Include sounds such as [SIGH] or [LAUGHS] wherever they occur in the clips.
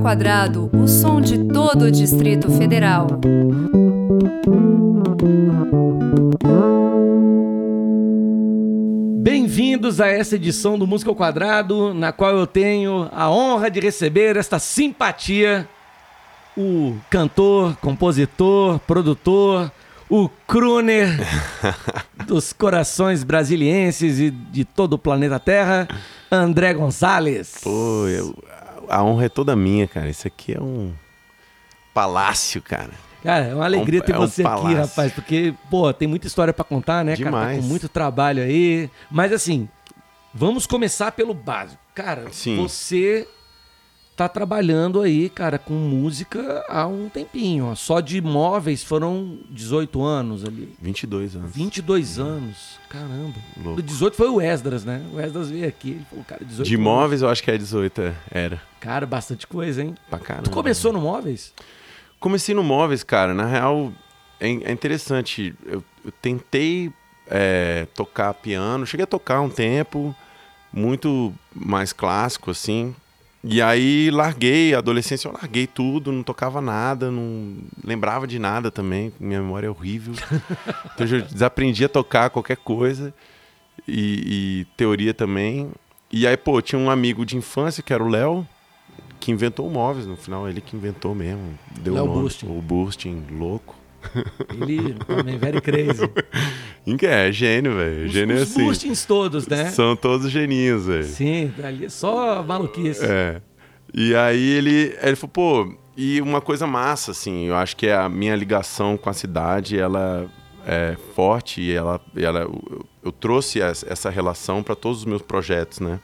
ao Quadrado, o som de todo o Distrito Federal. Bem-vindos a essa edição do Música ao Quadrado, na qual eu tenho a honra de receber esta simpatia, o cantor, compositor, produtor, o crooner [LAUGHS] dos corações brasilienses e de todo o planeta Terra, André Gonçalves. Pô, eu- a honra é toda minha, cara. Isso aqui é um palácio, cara. Cara, é uma alegria É um- ter é um você aqui, palácio. rapaz, porque, pô, tem muita história pra contar, né, cara? Tá Demais. com muito trabalho aí. Mas assim, vamos começar pelo básico. Cara, Sim. você tá trabalhando aí, cara, com música há um tempinho. Ó. Só de móveis foram 18 anos ali. 22 anos. 22 anos. Caramba. Louco. Do 18 foi o Esdras, né? O Esdras veio aqui, ele falou, cara, 18 De anos. imóveis, eu acho que é 18, é. era. Cara, bastante coisa, hein? Pra caramba. Tu começou no móveis? Comecei no móveis, cara. Na real, é, é interessante. Eu, eu tentei é, tocar piano. Cheguei a tocar um tempo, muito mais clássico, assim. E aí larguei, adolescência eu larguei tudo, não tocava nada, não lembrava de nada também, minha memória é horrível. [LAUGHS] então eu desaprendi a tocar qualquer coisa e, e teoria também. E aí, pô, tinha um amigo de infância que era o Léo, que inventou o móveis no final, ele que inventou mesmo. Deu Léo o nome, Bustin. O Bustin, louco. Ele também, very crazy. [LAUGHS] Inca é gênio, velho. Os, Gênio é os assim. boostings todos, né? São todos geninhos, velho. Sim, ali é só maluquice. É. E aí ele, ele falou, pô, e uma coisa massa, assim, eu acho que é a minha ligação com a cidade, ela é forte e ela, ela eu, eu trouxe essa relação para todos os meus projetos, né?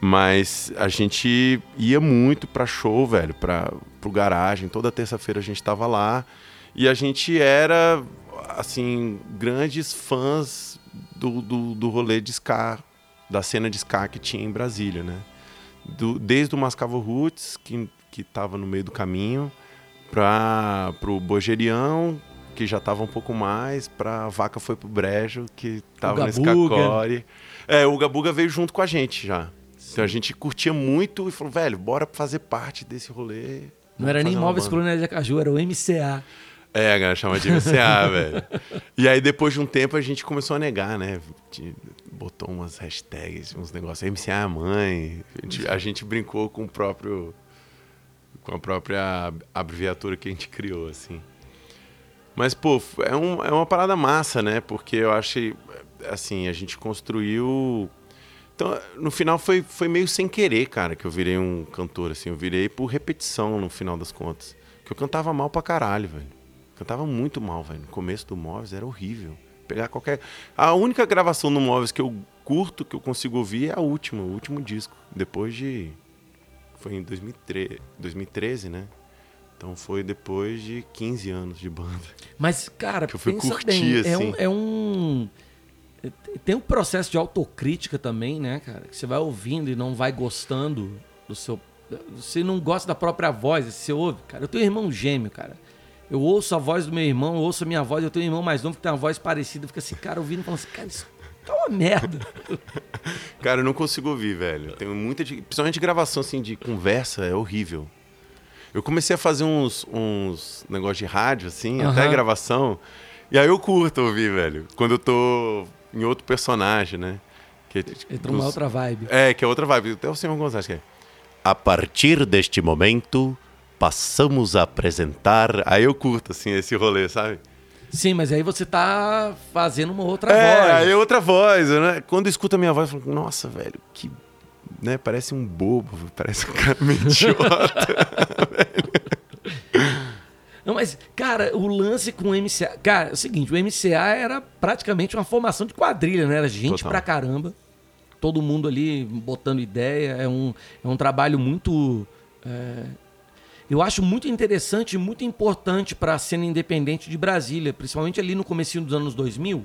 Mas a gente ia muito pra show, velho, pra, pro garagem. Toda terça-feira a gente tava lá. E a gente era, assim, grandes fãs do, do, do rolê de ska, da cena de ska que tinha em Brasília, né? Do, desde o Mascavo Roots, que, que tava no meio do caminho, para pro Bogerião, que já tava um pouco mais, pra Vaca Foi pro Brejo, que tava nesse cacore. É, o Gabuga veio junto com a gente já. Então a gente curtia muito e falou, velho, bora fazer parte desse rolê. Não era nem Móveis. Colônia de Acaju, era o MCA. É, a galera chama de MCA, [LAUGHS] velho. E aí, depois de um tempo, a gente começou a negar, né? Botou umas hashtags, uns negócios. MCA é mãe. A gente, a gente brincou com o próprio. Com a própria ab- abreviatura que a gente criou, assim. Mas, pô, é, um, é uma parada massa, né? Porque eu que, assim, a gente construiu. Então, no final foi, foi meio sem querer, cara, que eu virei um cantor, assim. Eu virei por repetição, no final das contas. Que eu cantava mal pra caralho, velho. Cantava muito mal, velho. No começo do Móveis era horrível. Pegar qualquer. A única gravação do Móveis que eu curto, que eu consigo ouvir, é a última, o último disco. Depois de. Foi em 2013, 2013 né? Então foi depois de 15 anos de banda. Mas, cara, Que eu fui curtir, bem, é assim. um, é um... Tem um processo de autocrítica também, né, cara? Que você vai ouvindo e não vai gostando do seu... Você não gosta da própria voz, você ouve, cara. Eu tenho um irmão gêmeo, cara. Eu ouço a voz do meu irmão, eu ouço a minha voz, eu tenho um irmão mais novo que tem uma voz parecida, fica assim, cara, ouvindo e falando assim, cara, isso tá uma merda. [LAUGHS] Cara, eu não consigo ouvir, velho. Tenho muita. Principalmente gravação assim de conversa, é horrível. Eu comecei a fazer uns, uns negócios de rádio, assim, até Aham. gravação. E aí eu curto ouvir, velho. Quando eu tô em outro personagem, né? Que, Entrou uma dos- outra vibe. É, que é outra vibe. Até o senhor Gonzalez que é. A partir deste momento, passamos a apresentar. Aí eu curto, assim, esse rolê, sabe? Sim, mas aí você tá fazendo uma outra É, voz. aí é outra voz, né? Quando escuta a minha voz, eu falo, nossa, velho, que. Né, parece um bobo, [LAUGHS] parece um cara meio idiota. [LAUGHS] Não, mas, cara, o lance com o MCA. Cara, é o seguinte, o MCA era praticamente uma formação de quadrilha, né? Era gente Total. pra caramba. Todo mundo ali botando ideia. É um, é um trabalho muito. é, eu acho muito interessante e muito importante para a cena independente de Brasília, principalmente ali no comecinho dos anos 2000.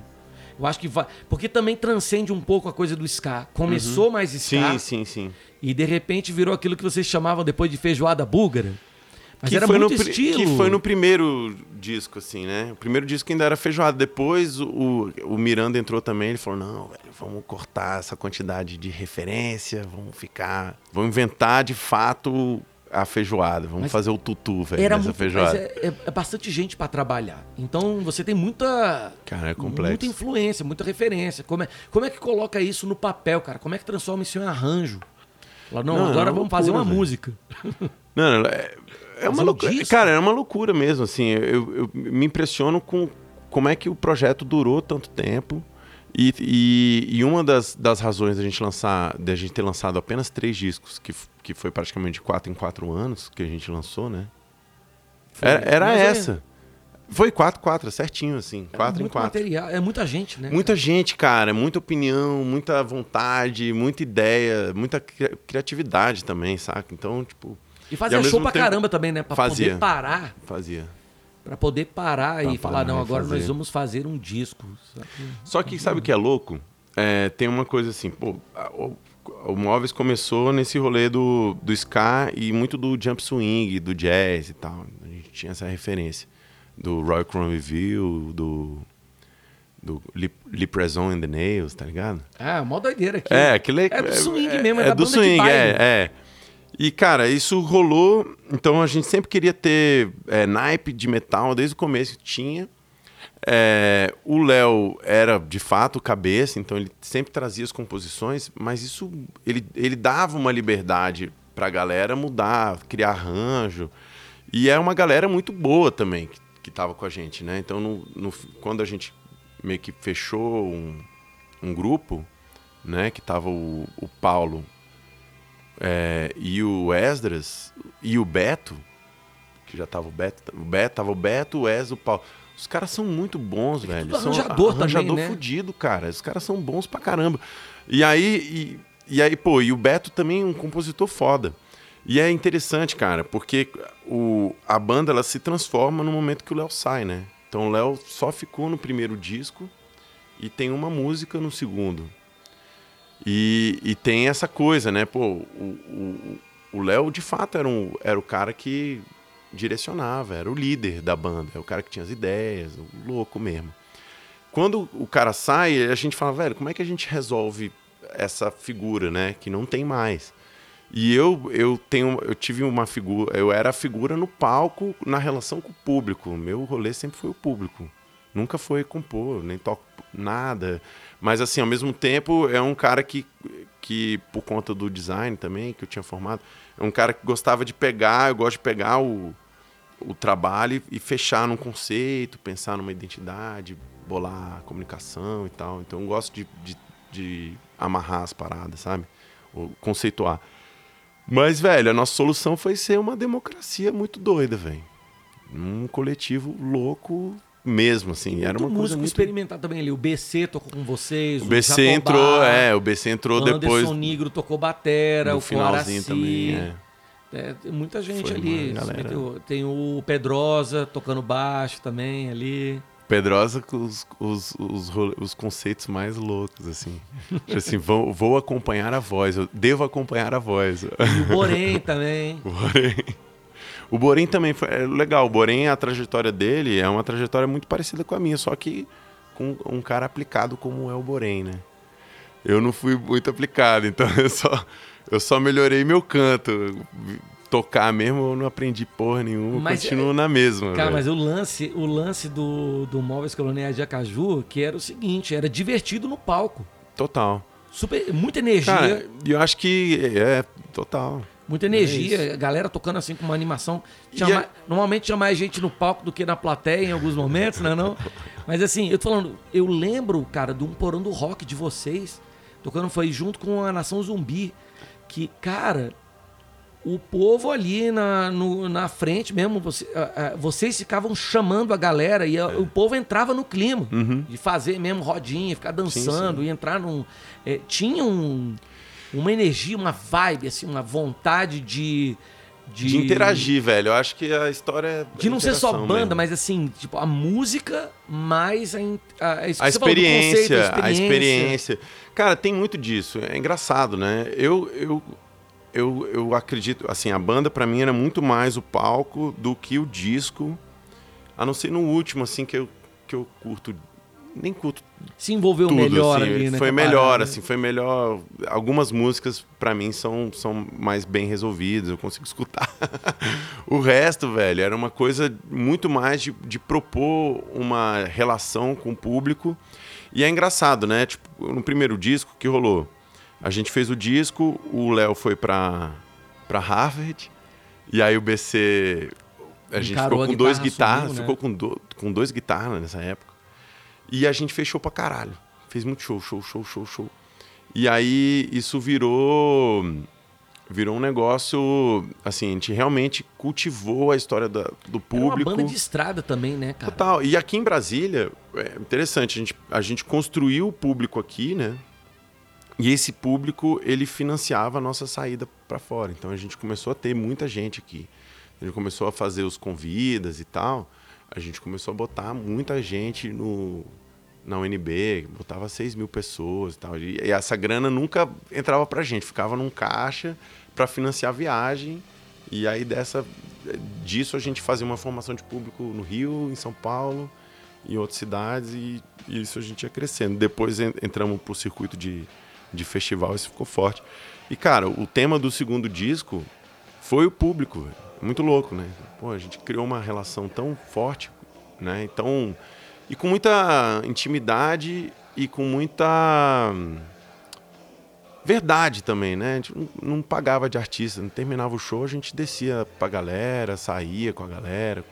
Eu acho que vai. Porque também transcende um pouco a coisa do ska. Começou mais ska Sim, sim, sim. e de repente virou aquilo que vocês chamavam depois de feijoada búlgara. Mas que era foi muito no, estilo. Que foi no primeiro disco, assim, né? O primeiro disco ainda era feijoada. Depois o, o Miranda entrou também. Ele falou: não, velho, vamos cortar essa quantidade de referência, vamos ficar. Vamos inventar de fato a feijoada, vamos Mas fazer o tutu, velho, Era muito, feijoada. é, é- é bastante gente pra trabalhar. Então você tem muita Cara, é complexo. muita influência, muita referência. Como é, como é que coloca isso no papel, cara? Como é que transforma isso em arranjo? Fala, não, Não, é agora vamos fazer loucura, uma velho. música. [LAUGHS] Não, não, é, é uma Fazer um loucura. Cara, é uma loucura mesmo, assim. Eu, eu me impressiono com como é que o projeto durou tanto tempo. E, e, e uma das, das razões da gente lançar, da gente ter lançado apenas três discos, que, que foi praticamente quatro em quatro anos que a gente lançou, né? Foi Era, era ou essa. Foi quatro, quatro, certinho, assim. É Quatro em quatro. material, é muita gente, né? Muita gente, cara, muita opinião, muita vontade, muita ideia, muita cri- criatividade também, saca? Então, tipo, E fazia ao show pra tempo- caramba também, né? Pra Fazia. poder parar, fazia. Pra poder parar Pra e falar, não, agora nós fazer. vamos fazer um disco. sabe? Só que sabe o que é louco? É, tem uma coisa assim, pô, a- o, o Móveis começou nesse rolê do, do ska e muito do jump swing, do jazz e tal. A gente tinha essa referência. Do Roy Cronville, do, do Lip, Lip Raison and the Nails, tá ligado? Ah, mó doideira aqui. É, aquele É do swing mesmo, é é da do banda de swing, baile. é, é. E, cara, isso rolou. Então a gente sempre queria ter é, naipe de metal, desde o começo tinha. É, o Léo era de fato cabeça, então ele sempre trazia as composições, mas isso ele, ele dava uma liberdade pra galera mudar, criar arranjo. E é uma galera muito boa também que, que tava com a gente, né? Então, no, no- quando a gente meio que fechou um, um grupo, né? Que tava o, o Paulo é, e o Esdras e o Beto, que já tava o Beto, o Beto tava o Beto, o Esdras, o Paulo. Os caras são muito bons, velho. tudo São arranjador também, arranjador né? fudido, cara. Os caras são bons pra caramba. E aí, e, e aí, pô, e o Beto também é um compositor foda. E é interessante, cara, porque o, a banda ela se transforma no momento que o Léo sai, né? Então o Léo só ficou no primeiro disco e tem uma música no segundo. E, e tem essa coisa, né? Pô, o- Léo de fato era, um, era o cara que direcionava, era o líder da banda, é o cara que tinha as ideias, o louco mesmo. Quando o cara sai, a gente fala, velho, como é que a gente resolve essa figura, né? Que não tem mais. E eu, eu tenho, eu tive uma figura, eu era a figura no palco na relação com o público. Meu rolê sempre foi o público. Nunca foi compor, nem toco nada. Mas assim, ao mesmo tempo, é um cara que, que por conta do design também, que eu tinha formado, é um cara que gostava de pegar, eu gosto de pegar o, o trabalho e fechar num conceito, pensar numa identidade, bolar comunicação e tal. Então eu gosto de, de, de amarrar as paradas, sabe? Ou conceituar. Mas, velho, a nossa solução foi ser uma democracia muito doida, velho. Um coletivo louco mesmo, assim. Era Muito uma coisa músico muito... experimentar também ali. O BC tocou com vocês. O BC Jatobá, entrou, é, o BC entrou o depois Anderson Negro tocou batera, no o finalzinho Coraci. também, é. É, muita gente Foi ali. uma galera. Tem o- o Pedrosa tocando baixo também ali. Pedrosa com os, os, os, os conceitos mais loucos, assim. Tipo assim, vou, vou acompanhar a voz, eu devo acompanhar a voz. E o Borém também. [LAUGHS] O Borém. O Borém também foi é legal. O Borém, a trajetória dele é uma trajetória muito parecida com a minha, só que com um cara aplicado como é o Borém, né? Eu não fui muito aplicado, então [LAUGHS] eu só, eu só melhorei meu canto. Tocar mesmo eu não aprendi porra nenhuma, Mas, continuo na mesma. Cara, velho. mas o lance, o lance do, do Móveis Coloniais de Acaju, que era o seguinte, era divertido no palco. Total. Super, muita energia, Cara, e eu acho que é total. Muita é energia, a galera tocando assim com uma animação. Tinha é- mais- normalmente tinha mais gente no palco do que na plateia em alguns momentos, não é não? Mas assim, eu tô falando, eu lembro, cara, de um porão do rock de vocês, tocando foi junto com a Nação Zumbi, que, cara, o povo ali na, no- na frente mesmo, você- a- a- vocês ficavam chamando a galera e É. a- o povo entrava no clima Uhum. de fazer mesmo rodinha, ficar dançando e entrar num. é, tinha um, uma energia, uma vibe, assim, uma vontade de. De, De interagir, velho. Eu acho que a história é. De não ser só banda, mesmo. mas assim, tipo, a música mais a, a, que a falou do conceito, experiência, a experiência. Cara, tem muito disso. É engraçado, né? Eu, eu, eu, eu acredito, assim, a banda pra mim era muito mais o palco do que o disco, a não ser no último, assim, que eu, que eu curto nem curto Se envolveu tudo, melhor assim, ali, né? Foi a melhor, parada. assim, foi melhor. Algumas músicas, pra mim, são, são mais bem resolvidas, eu consigo escutar. [LAUGHS] o resto, velho, era uma coisa muito mais de, de propor uma relação com o público. E é engraçado, né? Tipo, no primeiro disco, o que rolou? A gente fez o disco, o Léo foi pra, pra Harvard, e aí o BC. A gente Encarou ficou a com dois guitarra, guitarras, assumiu, né? ficou com, do- com dois guitarras nessa época. E a gente fez show pra caralho. Fez muito show, show, show, show, show. E aí isso virou virou um negócio, assim, a gente realmente cultivou a história da- do Era público. uma banda de estrada também, né, cara? Total. E aqui em Brasília, é interessante, a gente, a gente construiu o público aqui, né? E esse público, ele financiava a nossa saída para fora. Então a gente começou a ter muita gente aqui. A gente começou a fazer os convidas e tal. A gente começou a botar muita gente no, na UNB, botava 6 mil pessoas e tal. E, essa grana nunca entrava pra gente, ficava num caixa para financiar a viagem. E aí dessa disso a gente fazia uma formação de público no Rio, em São Paulo, em outras cidades e, e isso a gente ia crescendo. Depois en- entramos pro circuito de, de festival, isso ficou forte. E cara, o tema do segundo disco foi o público, muito louco, né? Pô, a gente criou uma relação tão forte, né? Então, e com muita intimidade e com muita verdade também, né? A gente não, pagava de artista, não terminava o show, a gente descia pra galera, saía com a galera,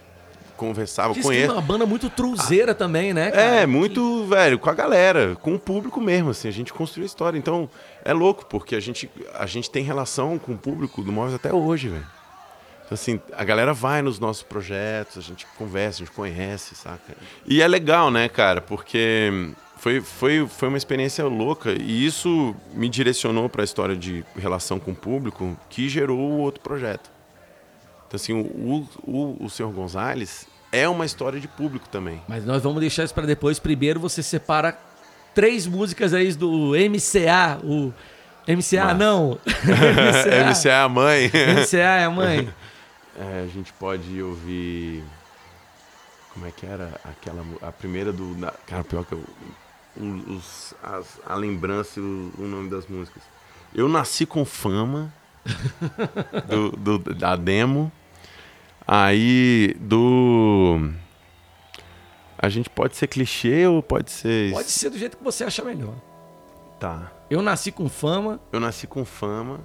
conversava, Diz é uma banda muito truzeira também, né, cara? É, muito, velho, com a galera, com o público mesmo, assim, a gente construiu a história. Então, é louco, porque a gente, a gente tem relação com o público do Móveis até hoje, velho. Então, assim, a galera vai nos nossos projetos, a gente conversa, a gente conhece, saca? E é legal, né, cara, porque foi, foi, foi uma experiência louca e isso me direcionou para a história de relação com o público que gerou o outro projeto. Então, assim, o, o, o Senhor Gonzalez é uma história de público também. Mas nós vamos deixar isso pra depois. Primeiro você separa três músicas aí do MCA, o MCA Massa. não. [LAUGHS] MC é a mãe. MCA é a mãe. [LAUGHS] É, a gente pode ouvir. Como é que era aquela. A primeira do. da- cara, pior que eu. Os, as- a lembrança e o, o nome das músicas. Eu nasci com fama. [LAUGHS] do, do- da demo. Aí do. A gente pode ser clichê ou pode ser. Pode ser do jeito que você achar melhor. Tá. Eu nasci com fama. Eu nasci com fama.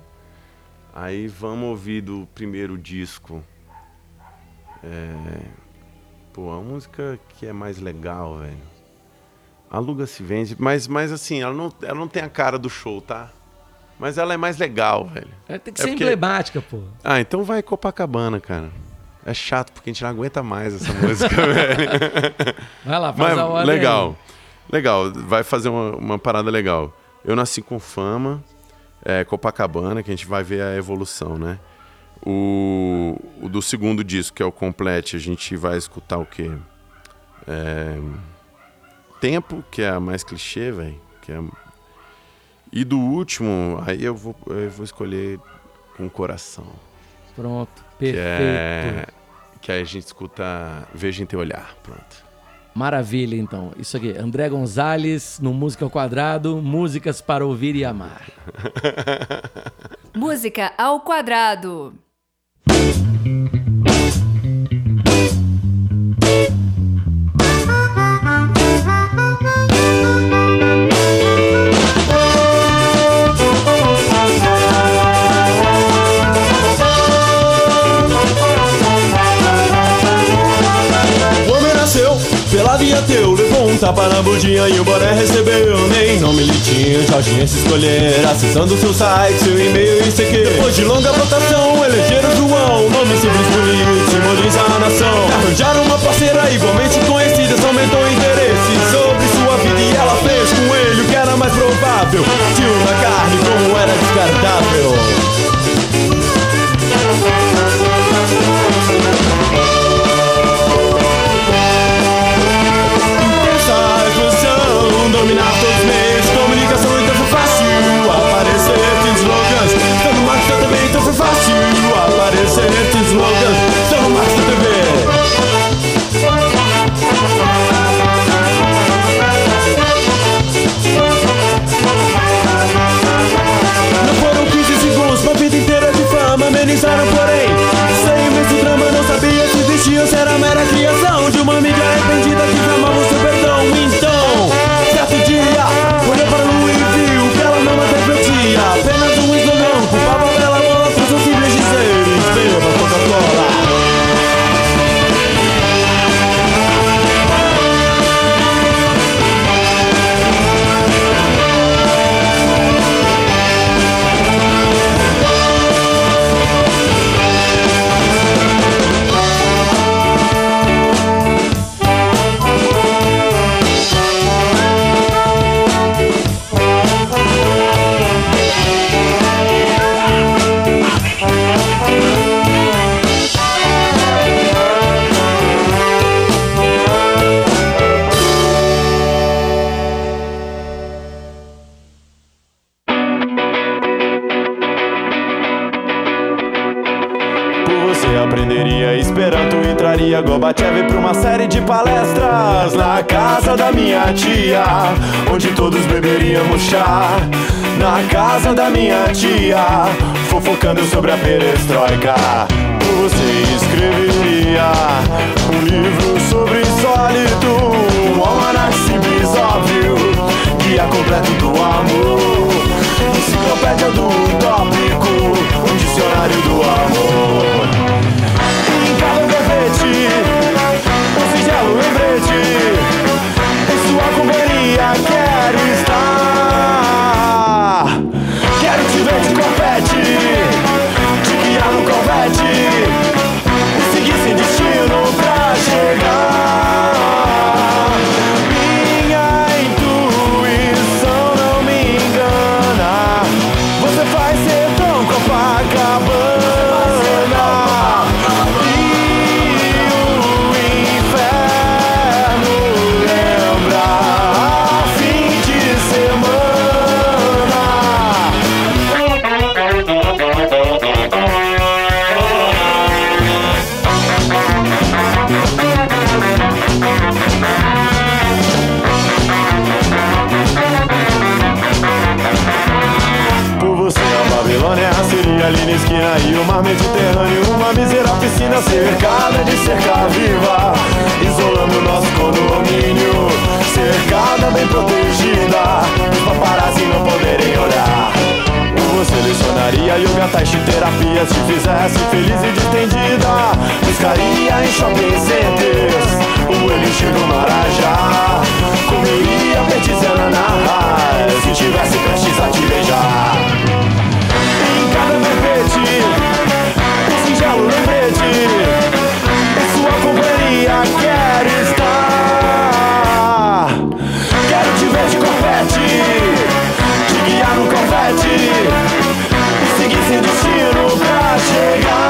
Aí vamos ouvir do primeiro disco. É... Pô, a música que é mais legal, velho. Aluga se vende, mas, mas assim, ela não, ela não tem a cara do show, tá? Mas ela é mais legal, velho. É, tem que É ser porque- emblemática, pô. Ah, então vai Copacabana, cara. É chato porque a gente não aguenta mais essa música, [LAUGHS] velho. Vai lá, faz Mas a ordem legal. aí. Legal, vai fazer uma, uma parada legal. Eu nasci com fama, é, Copacabana, que a gente vai ver a evolução, né? O, o do segundo disco, que é o Complete, a gente vai escutar o quê? É, Tempo, que é a mais clichê, velho. que é- E do último, aí eu vou, eu vou escolher com o coração. Pronto, Que perfeito. é. Que aí a gente escuta Veja em Teu Olhar. Pronto. Maravilha, então. Isso aqui, André Gonzalez, no Música ao Quadrado, músicas para ouvir e amar. [LAUGHS] Música ao quadrado. Tapa na budinha e o boné recebeu Nem nome ele tinha, se escolher Acessando seu site, seu e-mail e CQ Depois de longa votação, elegeram João. Nome simples, bonito, simboliza a nação. Arranjaram uma parceira igualmente conhecida aumentou interesse sobre sua vida E ela fez com ele o que era mais provável. Tio na carne, como era descartável minha tia, fofocando sobre a perestroika. Você escreveria um livro sobre sólido Um almanac simples, óbvio, guia completo do amor. Enciclopédia do utópico, um dicionário do amor. Em cada verbete, um singelo lembrete Cercada de cerca viva Isolando nosso condomínio. Cercada, bem protegida Os paparazzi não poderem olhar. Por você lecionaria yoga, tai chi, terapia Se fizesse feliz e distendida. Buscaria em shopping centers O elixir do Marajá. Comeria petizana na raiz Se tivesse prestes a te beijar. Em cada verbete Um Em sua companhia quero estar. Quero te ver de confete Te guiar no confete E seguir sem destino pra chegar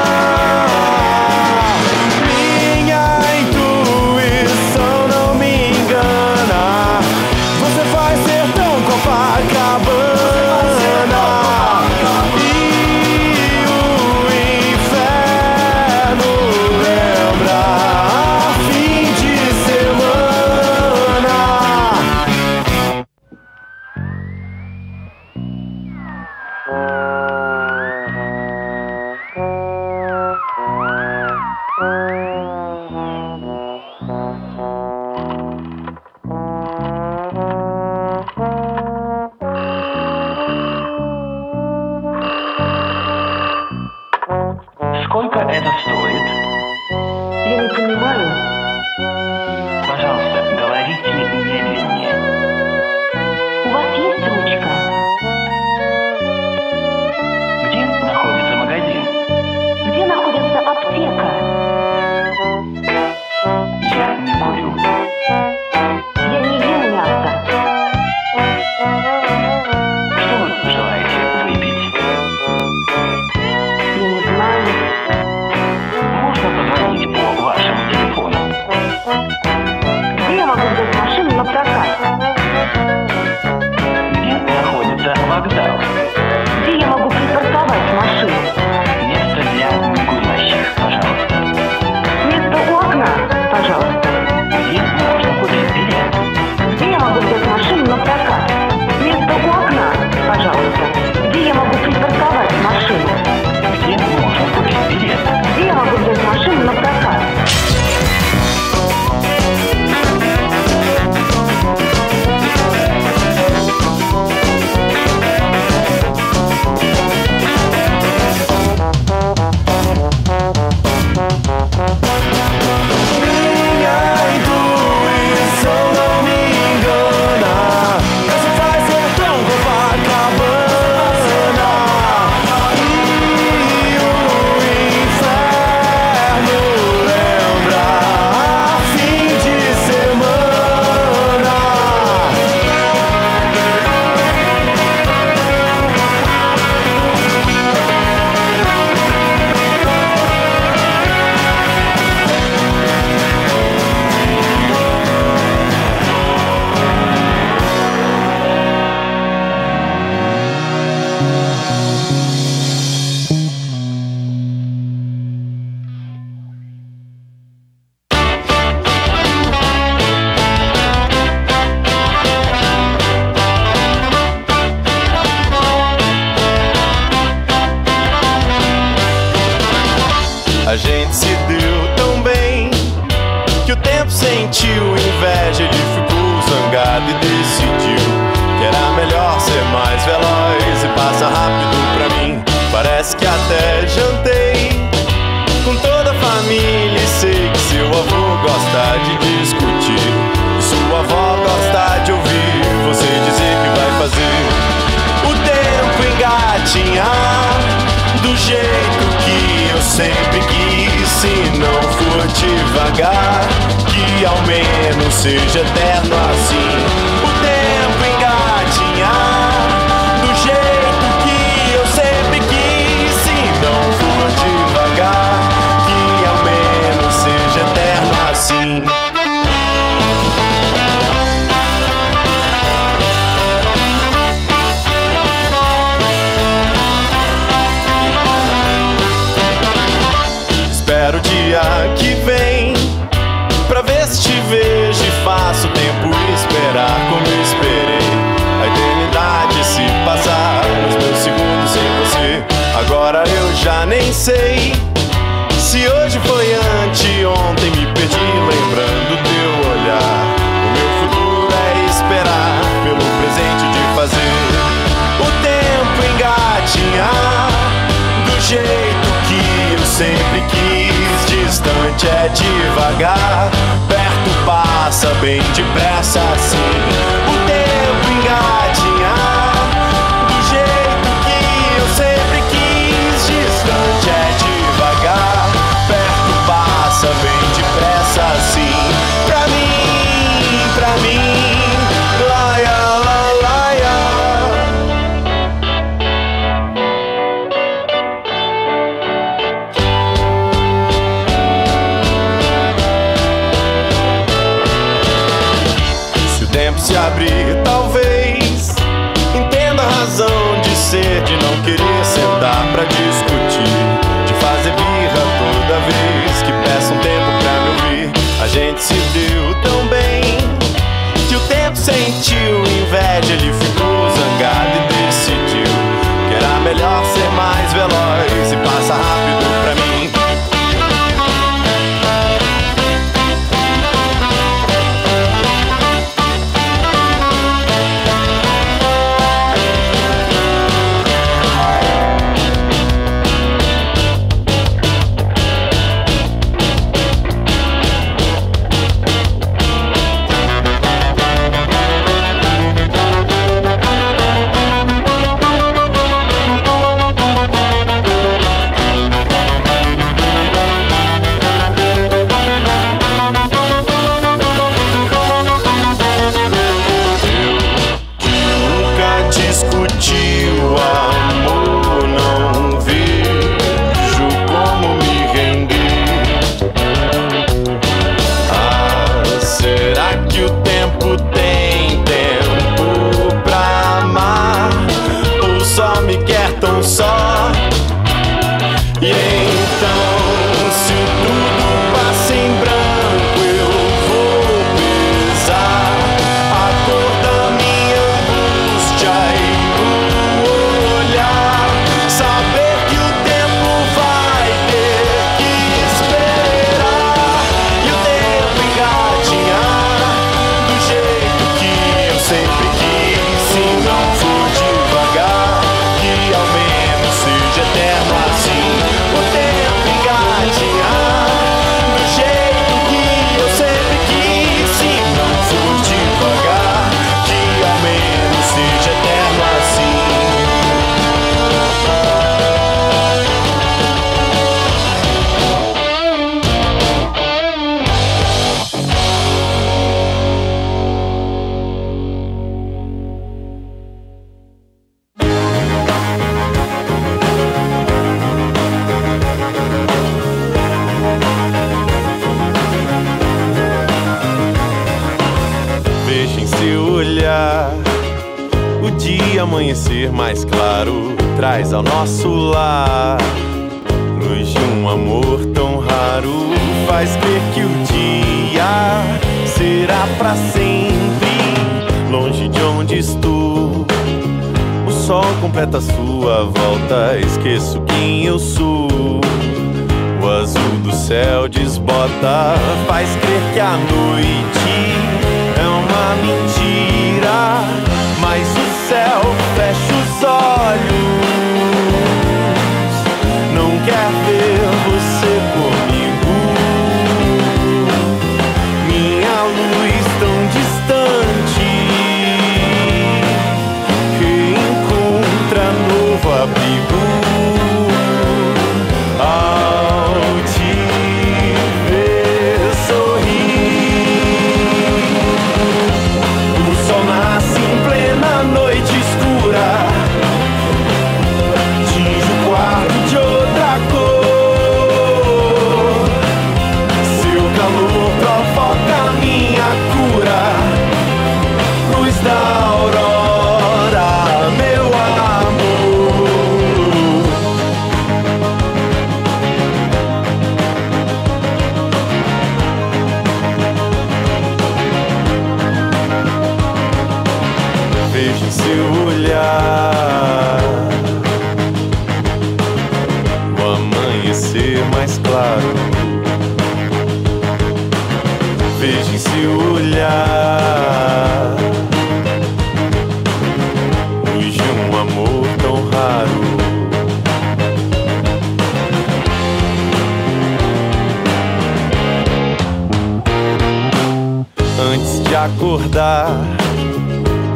abrir,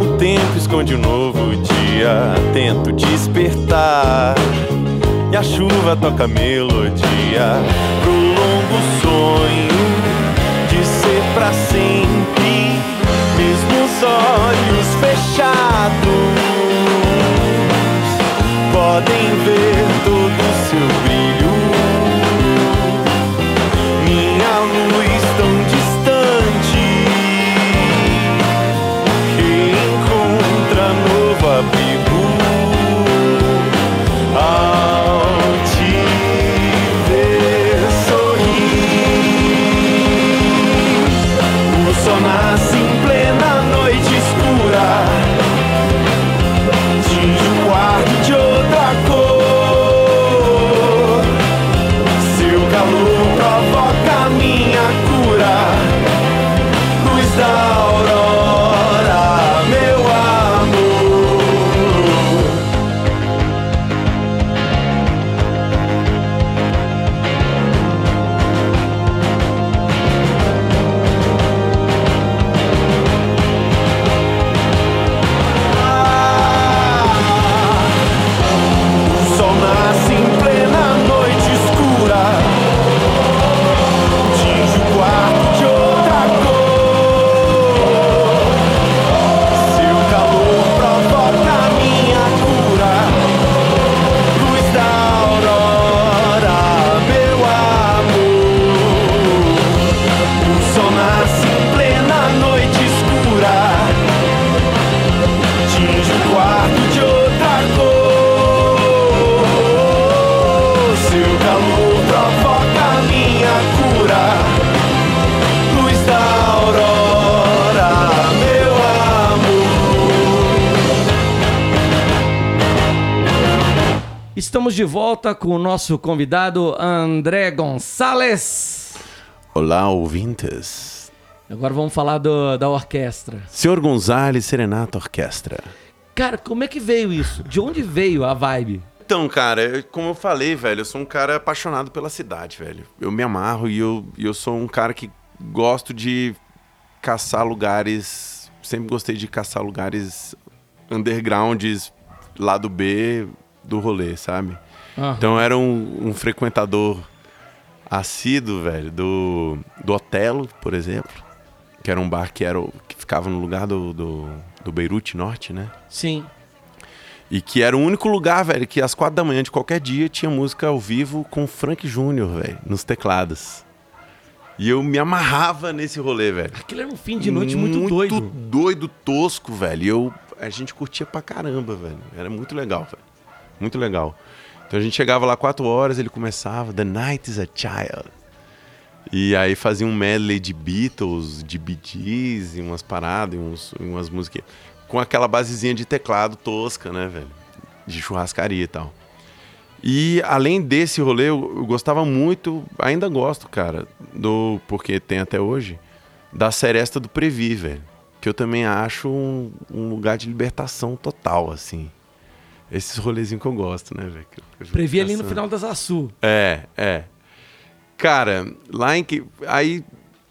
o tempo esconde um novo dia. Tento despertar e a chuva toca melodia pro longo sonho de ser pra sempre. Mesmo os olhos fechados podem ver todo Estamos de volta com o nosso convidado André Gonçalves. Olá, ouvintes. Agora vamos falar do- da orquestra. Senhor Gonzalez Serenata Orquestra. Cara, como é que veio isso? De onde veio a vibe? Então, cara, como eu falei, velho, eu sou um cara apaixonado pela cidade, velho. Eu me amarro e eu, e eu sou um cara que gosto de caçar lugares. Sempre gostei de caçar lugares undergrounds, lado B do rolê, sabe? Aham. Então eu era um, um frequentador assíduo, velho, do, do Otelo, por exemplo. Que era um bar que, era, que ficava no lugar do, do, do Beirute Norte, né? Sim. E que era o único lugar, velho, que às quatro da manhã de qualquer dia tinha música ao vivo com Frank Júnior, velho, nos teclados. E eu me amarrava nesse rolê, velho. Aquilo era um fim de noite muito, doido. doido, tosco, velho. E eu, a gente curtia pra caramba, velho. Era muito legal, velho. Muito legal. Então a gente chegava lá quatro horas, ele começava The Night is a Child. E aí fazia um medley de Beatles, de Bee Gees, e umas paradas, e uns, umas músicas. Com aquela basezinha de teclado tosca, né, velho? De churrascaria e tal. E além desse rolê, eu, eu gostava muito, ainda gosto, cara, do porque tem até hoje, da Seresta do Previ, velho. Que eu também acho um, um lugar de libertação total, assim. Esses rolezinhos que eu gosto, né, velho? Previ ali no final das Açu. É, é. Cara, lá em que. Aí,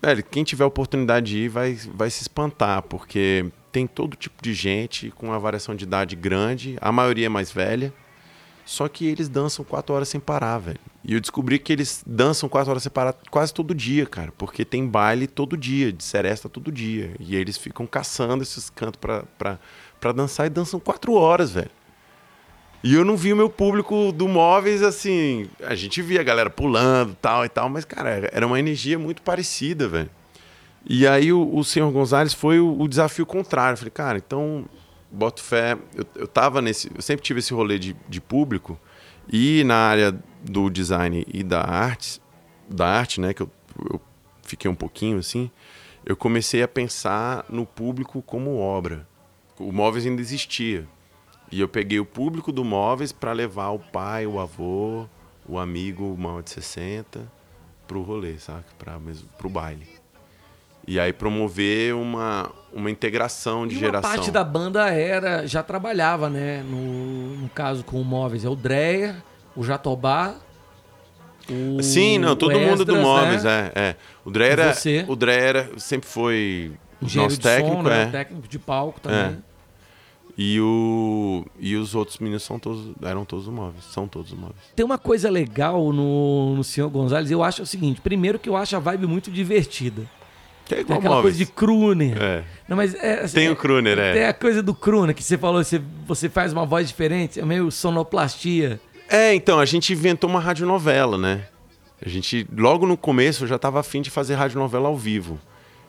velho, quem tiver oportunidade de ir vai, vai se espantar, porque tem todo tipo de gente com uma variação de idade grande, a maioria é mais velha. Só que eles dançam quatro horas sem parar, velho. E eu descobri que eles dançam quatro horas sem parar quase todo dia, cara. Porque tem baile todo dia, de seresta todo dia. E eles ficam caçando esses cantos pra, pra, pra dançar e dançam quatro horas, velho. E eu não vi o meu público do Móveis assim. A gente via a galera pulando tal e tal, mas, cara, era- uma energia muito parecida, velho. E aí o, o senhor Gonzalez foi o, o desafio contrário. Eu falei, cara, então, boto fé. Eu, eu tava nesse. Eu sempre tive esse rolê de, de público. E na área do design e da arte, da arte, né, que eu, eu fiquei um pouquinho assim, eu comecei a pensar no público como obra. O Móveis ainda existia. E eu peguei o público do Móveis para levar o pai, o avô, o amigo maior de 60 pro rolê, saca? Para mesmo pro baile. E aí promover uma, uma integração de E uma geração. parte da banda era já trabalhava, né? No, no caso com o Móveis. É o Dreyer, o Jatobá. O, Sim, não, todo o mundo do Esdras, Móveis, né? é, é. O Dre era, você. o Dre era, sempre foi Engenheiro nosso técnico, som, né? é. Técnico de palco também. E, o, e os outros meninos são todos, eram todos do Móveis, são todos do Móveis. Tem uma coisa legal no, no Senhor Gonzalez, eu acho o seguinte: primeiro que eu acho a vibe muito divertida. Que é Tem igual aquela Móveis. coisa de crooner. É. Não, mas é, assim, Tem o é- crooner, é. Tem a coisa do crooner que você falou, você, você faz uma voz diferente, é meio sonoplastia. É, então, a gente inventou uma radionovela, né? A gente, logo no começo, eu já estava afim de fazer radionovela ao vivo.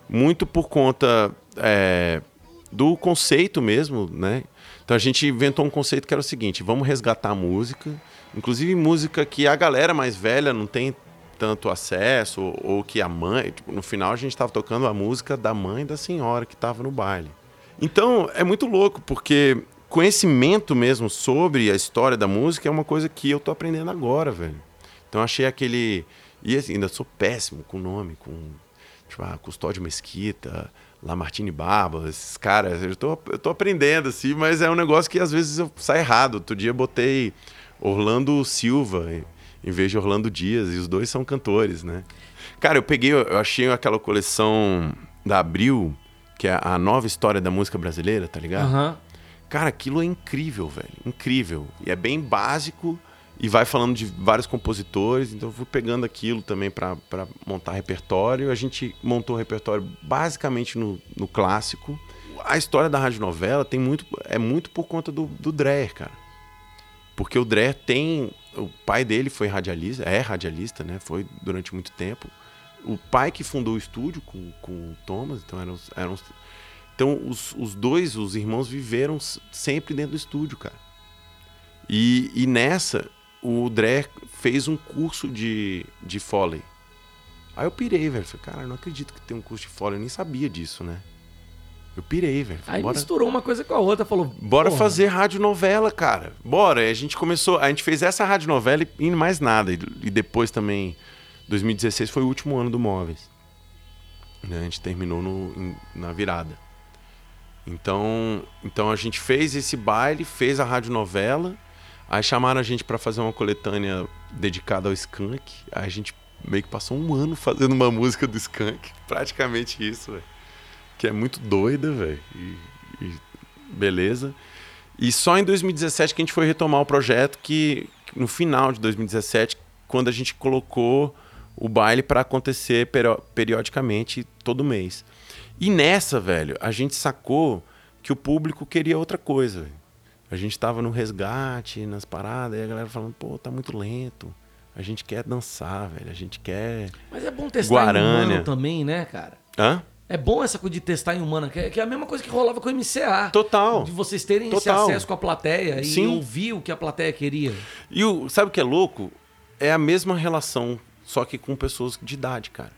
Muito por conta é, do conceito mesmo, né? Então a gente inventou um conceito que era o seguinte: vamos resgatar a música, inclusive música que a galera mais velha não tem tanto acesso, ou, ou que a mãe. tipo, no final a gente estava tocando a música da mãe da senhora que estava no baile. Então é muito louco, porque conhecimento mesmo sobre a história da música é uma coisa que eu tô aprendendo agora, velho. Então achei aquele. E assim, ainda sou péssimo com nome, com. Tipo, ah, Custódio Mesquita, Lamartine Barba, esses caras. Eu tô, eu tô aprendendo, assim, mas é um negócio que às vezes eu sai errado. Outro dia eu botei Orlando Silva em- vez de Orlando Dias, e os dois são cantores, né? Cara, eu peguei, eu achei aquela coleção da Abril, que é a nova história da música brasileira, tá ligado? Aham. Cara, aquilo é incrível, velho. Incrível. E é bem básico e vai falando de vários compositores. Então eu fui pegando aquilo também pra montar repertório. A gente montou o repertório basicamente no, no clássico. A história da radionovela tem muito, é muito por conta do, do Dreher, cara. Porque o Dreher tem. O pai dele foi radialista, é radialista, né? Foi durante muito tempo. O pai que fundou o estúdio com, com o Thomas, então eram, eram então, os, os dois, os irmãos, viveram sempre dentro do estúdio, cara. E, e nessa, o Dre fez um curso de, de Foley. Aí eu pirei, velho. Falei, cara, eu não acredito que tem um curso de Foley. Eu nem sabia disso, né? Eu pirei, velho. Aí bora, misturou uma coisa com a outra, falou. bora porra, fazer radionovela, cara. Bora. Aí a gente começou, a gente fez essa radionovela e, e mais nada. E, e depois também, 2016 foi o último ano do Móveis. Né? A gente terminou no, em- na virada. Então, então a gente fez esse baile, fez a radionovela, aí chamaram a gente pra fazer uma coletânea dedicada ao Skank. Aí a gente meio que passou um ano fazendo uma música do Skank, praticamente isso, velho. Que é muito doida, velho. E, e beleza. E só em 2017 que a gente foi retomar o projeto, que no final de 2017, quando a gente colocou o baile para acontecer perio- periodicamente todo mês. E nessa, velho, a gente sacou que o público queria outra coisa. velho. A gente tava no resgate, nas paradas, e a galera falando, pô, tá muito lento. A gente quer dançar, velho. A gente quer. Mas é bom testar em Guarânia. humano também, né, cara? Hã? É bom essa coisa de testar em humana, que é, que é a mesma coisa que rolava com o MCA. Total. De vocês terem esse Total. acesso com a plateia Sim. e ouvir o que a plateia queria. E o, sabe o que é louco? É a mesma relação, só que com pessoas de idade, cara.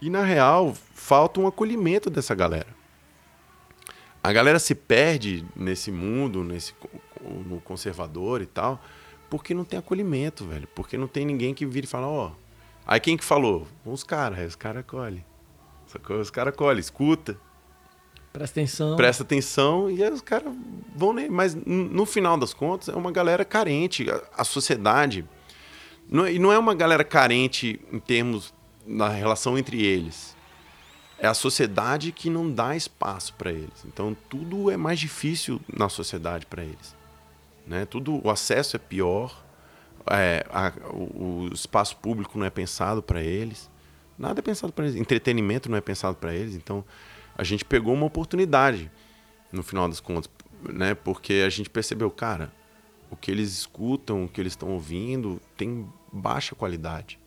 E na real, falta um acolhimento dessa galera. A galera se perde nesse mundo, nesse no conservador e tal, porque não tem acolhimento, velho. Porque não tem ninguém que vira e fala, ó. Aí quem que falou? Os caras, aí os caras colhem. Os caras colhem, escuta, Presta atenção. presta atenção e aí os caras vão nem. Mas no final das contas é uma galera carente. A, a sociedade. Não, é- e não é uma galera carente em termos na relação entre eles. É a sociedade que não dá espaço para eles. Então tudo é mais difícil na sociedade para eles. Né? Tudo, o acesso é pior. é, a- o, o espaço público não é pensado para eles. Nada é pensado para eles. Entretenimento não é pensado para eles. Então a gente pegou uma oportunidade no final das contas, né? Porque a gente percebeu, cara, o que eles escutam, o que eles estão ouvindo tem baixa qualidade.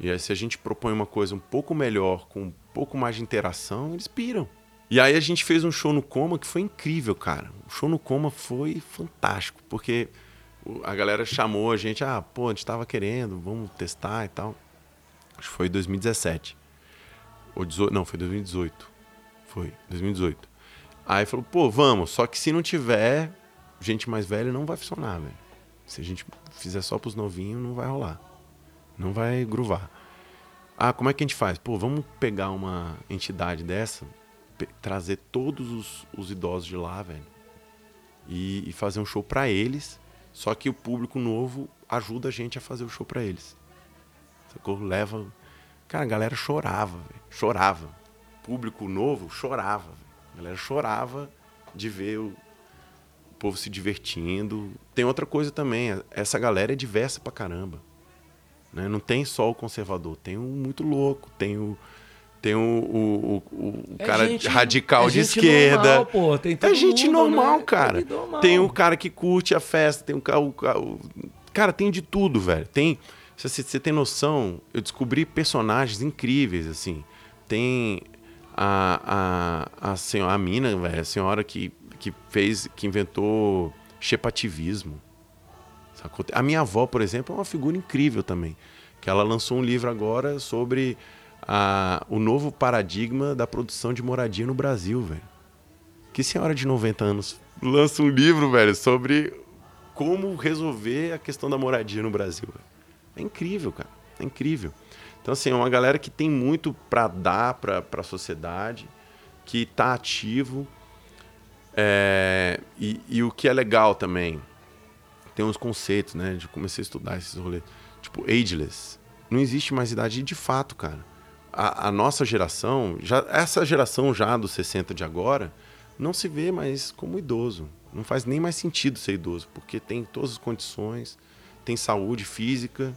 E aí, se a gente propõe uma coisa um pouco melhor, com pouco mais de interação, eles piram. E aí a gente fez um show no Coma que foi incrível, cara. O show no Coma foi fantástico, porque a galera chamou a gente, ah, pô, a gente tava querendo, vamos testar e tal. Acho que foi 2017. Ou 18, não, foi 2018. Foi, 2018. Aí falou, pô, vamos, só que se não tiver gente mais velha, não vai funcionar, velho. Se a gente fizer só pros novinhos, não vai rolar. Não vai gruvar. Ah, como é que a gente faz? Pô, vamos pegar uma entidade dessa, trazer todos os, os idosos de lá, velho, e, e fazer um show pra eles. Só que o público novo ajuda a gente a fazer o show pra eles. Sacou? Leva. Cara, a galera chorava, velho. Chorava. Público novo chorava. A galera chorava de ver o, o povo se divertindo. Tem outra coisa também. Essa galera é diversa pra caramba. Né? Não tem só o conservador. Tem o muito louco. Tem o. Tem o, o, o- o É cara gente- radical é de esquerda. normal, tem é gente mundo, normal, né? cara. É normal. Tem o cara que curte a festa, tem o cara. Cara, tem de tudo, velho. Tem. Se você você tem noção, eu descobri personagens incríveis, assim. Tem a, a, a, senhora, a mina, velho, a senhora que, que fez, que inventou chepativismo. A minha avó, por exemplo, é uma figura incrível também. Que ela lançou um livro agora sobre a, o novo paradigma da produção de moradia no Brasil, velho. Que senhora de 90 anos lança um livro, velho, sobre como resolver a questão da moradia no Brasil. velho. É incrível, cara. É incrível. Então, assim, é uma galera que tem muito pra dar pra, pra sociedade, que tá ativo. É, e, e o que é legal também, tem uns conceitos, né? De comecei a estudar esses rolês. Tipo, ageless. Não existe mais idade. E de fato, cara, a, a nossa geração, já, essa geração já dos 60 de agora, não se vê mais como idoso. Não faz nem mais sentido ser idoso, porque tem todas as condições, tem saúde física,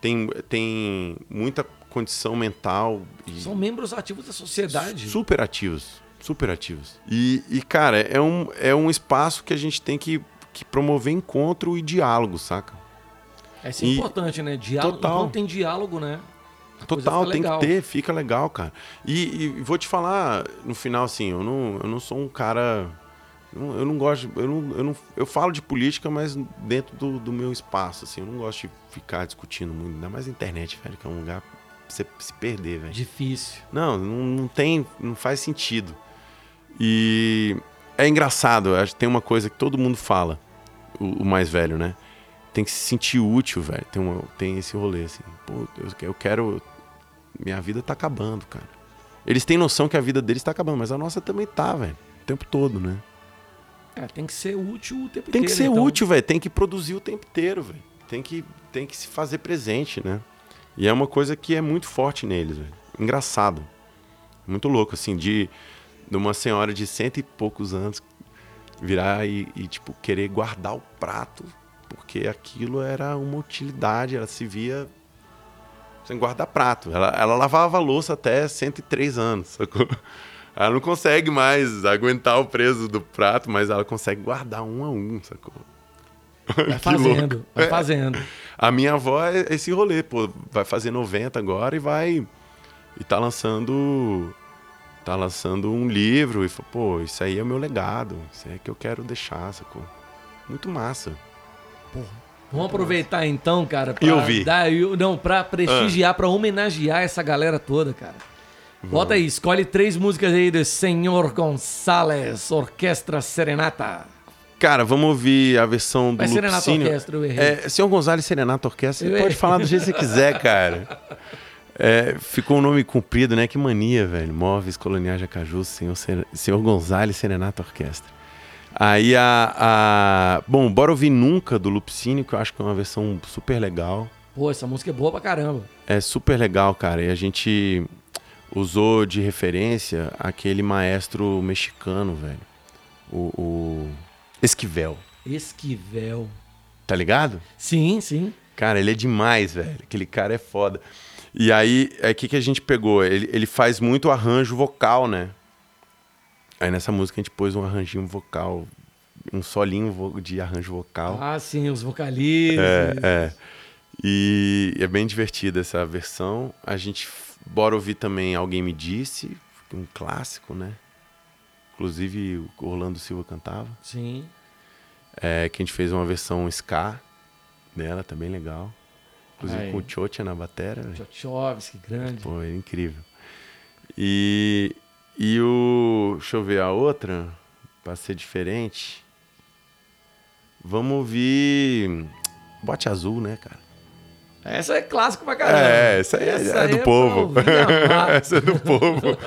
tem, tem muita condição mental. E São membros ativos da sociedade. Super ativos. Super ativos. E, e, cara, é um, é um espaço que a gente tem que, que promover encontro e diálogo, saca? É E- importante, né? Diálogo, Total. Enquanto tem diálogo, né? a Total, tem que legal. ter, fica legal, cara. E, e vou te falar, no final, assim, eu não, eu não sou um cara. Eu não, eu não gosto. Eu, não, eu, não, eu falo de política, mas dentro do, do meu espaço, assim. Eu não gosto de ficar discutindo muito, ainda mais na internet, velho, que é um lugar pra você se perder, velho. Difícil. Não, não, não tem, não faz sentido. E é engraçado, acho que tem uma coisa que todo mundo fala, o, o mais velho, né? Tem que se sentir útil, velho. Tem, uma, tem esse rolê, assim. Pô, eu, eu quero. Minha vida tá acabando, cara. Eles têm noção que a vida deles tá acabando, mas a nossa também tá, velho. O tempo todo, né? É, tem que ser útil o tempo Tem que inteiro, ser então. útil, velho. Tem que produzir o tempo inteiro, velho. Tem que, tem que se fazer presente, né? E é uma coisa que é muito forte neles, velho. Engraçado. Muito louco, assim, de, de uma senhora de cento e poucos anos virar e, e, tipo, querer guardar o prato, porque aquilo era uma utilidade, ela se via sem guardar prato. Ela, ela lavava louça até 103 anos, sacou? Ela não consegue mais aguentar o peso do prato, mas ela consegue guardar um a um, sacou? Vai [LAUGHS] fazendo, vai É. fazendo. [LAUGHS] A minha avó é esse rolê, pô, vai fazer 90 agora e vai e tá lançando tá lançando um livro e fala, pô, isso aí é o meu legado, isso aí é que eu quero deixar, sacou? Muito massa. Vamos aproveitar então, cara, pra E ouvir. dar, não, pra Ah. prestigiar, pra homenagear essa galera toda, cara. Bota aí, escolhe três músicas aí do Senhor Gonçalves, Orquestra Serenata. Cara, vamos ouvir a versão do Mas Serenata. Orquestra, eu errei. É, Senhor Gonzalez Serenata Orquestra, Eu você pode falar do jeito que você quiser, cara. [LAUGHS] É, ficou um nome comprido, né? Que mania, velho. Móveis Coloniais de Acaju, Senhor, Senhor Gonzalez Serenata Orquestra. Aí a, a- Bom, bora ouvir Nunca do Lupicínio, que eu acho que é uma versão super legal. Pô, essa música é boa pra caramba. É super legal, cara. E a gente usou de referência aquele maestro mexicano, velho. O, o Esquivel. Esquivel. Tá ligado? Sim, sim. Cara, ele é demais, velho. Aquele cara é foda. E aí, o que, que a gente pegou? Ele, ele faz muito arranjo vocal, né? Aí nessa música a gente pôs um arranjinho vocal, um solinho de arranjo vocal. Ah, sim, os vocalistas. É, é. E é bem divertida essa versão. A gente, bora ouvir também Alguém Me Disse, um clássico, né? Inclusive o Orlando Silva cantava. Sim. É, que a gente fez uma versão ska dela, tá bem legal. Inclusive Aí. com o Tchotcha na batera. Tchotchovsky, grande. Pô, é incrível. E, e o. Deixa eu ver a outra, pra ser diferente. Vamos ouvir. Bote Azul, né, cara? Essa é clássico pra caramba. É, essa aí é, Essa é aí do pra povo. [LAUGHS] essa é do povo.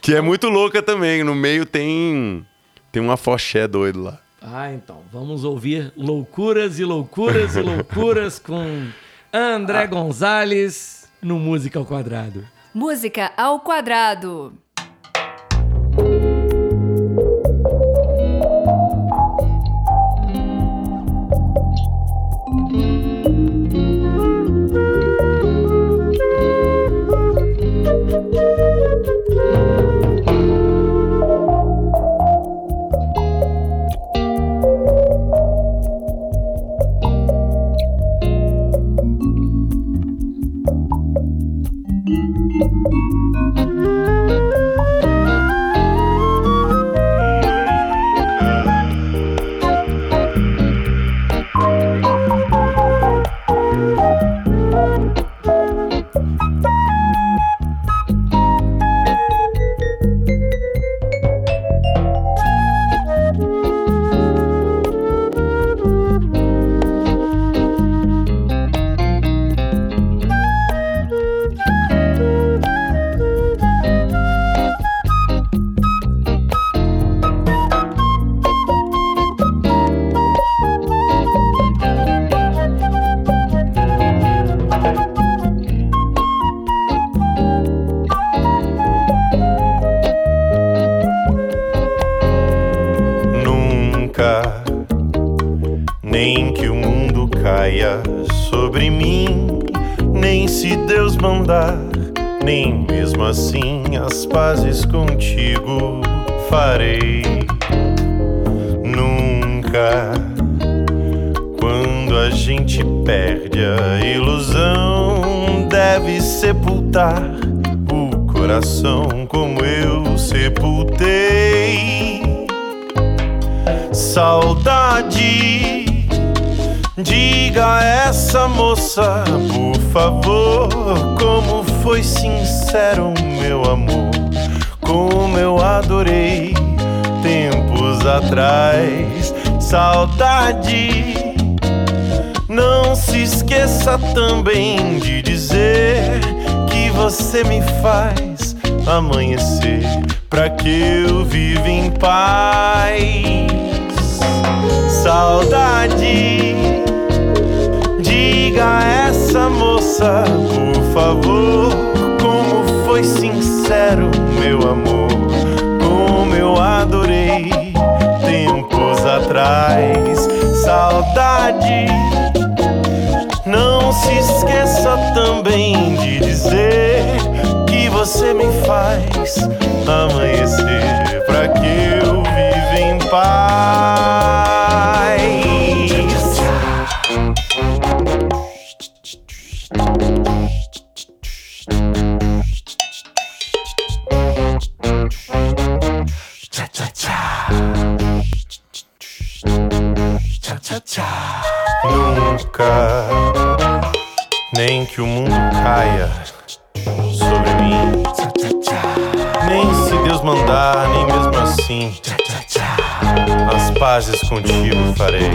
que é muito louca também. No meio tem, tem uma foché doido lá. Ah, então, vamos ouvir Loucuras e Loucuras e Loucuras [LAUGHS] com André Ah. Gonzalez no Música ao Quadrado. Música ao quadrado. Nem que o mundo caia sobre mim, nem se Deus mandar, nem mesmo assim as pazes contigo farei. Nunca, quando a gente perde a ilusão, deve sepultar o coração como eu sepultei. Saudade, diga a essa moça, por favor, como foi sincero meu amor, como eu adorei tempos atrás. Saudade, não se esqueça também de dizer que você me faz amanhecer pra que eu viva em paz. Saudade, diga a essa moça, por favor, como foi sincero meu amor, como eu adorei tempos atrás. Saudade, não se esqueça também de dizer que você me faz amanhecer pra que eu viva em paz. Que o mundo caia sobre mim. Nem se Deus mandar, nem mesmo assim, as pazes contigo farei.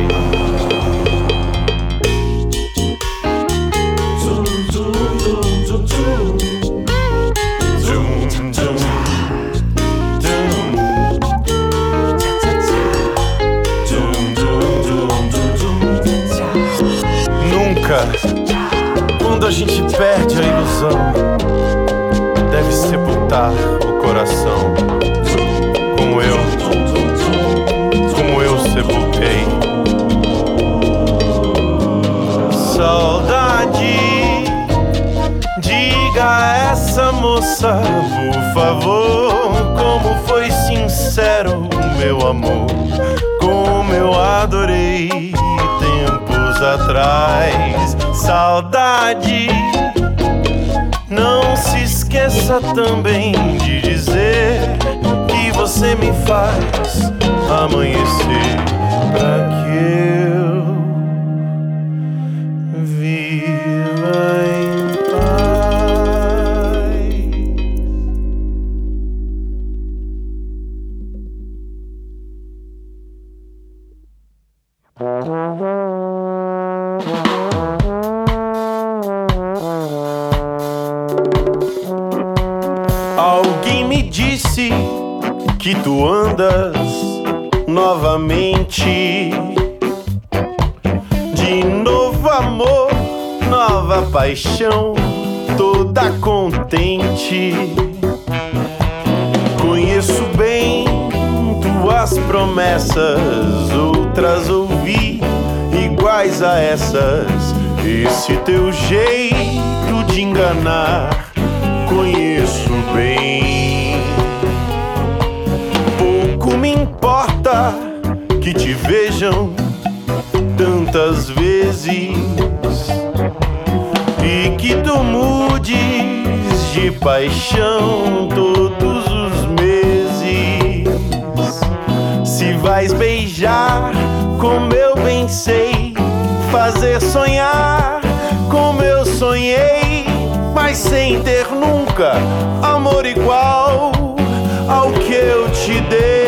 A gente perde a ilusão, deve sepultar o coração, como eu, como eu sepultei. Saudade, diga a essa moça, por favor, como foi sincero meu amor, como eu adorei atrás. Saudade. Não se esqueça também de dizer que você me faz amanhecer pra que eu paixão, toda contente. Conheço bem tuas promessas, outras ouvi iguais a essas. Esse teu jeito de enganar, conheço bem. Pouco me importa que te vejam paixão todos os meses. Se vais beijar como eu bem sei, fazer sonhar como eu sonhei, mas sem ter nunca amor igual ao que eu te dei.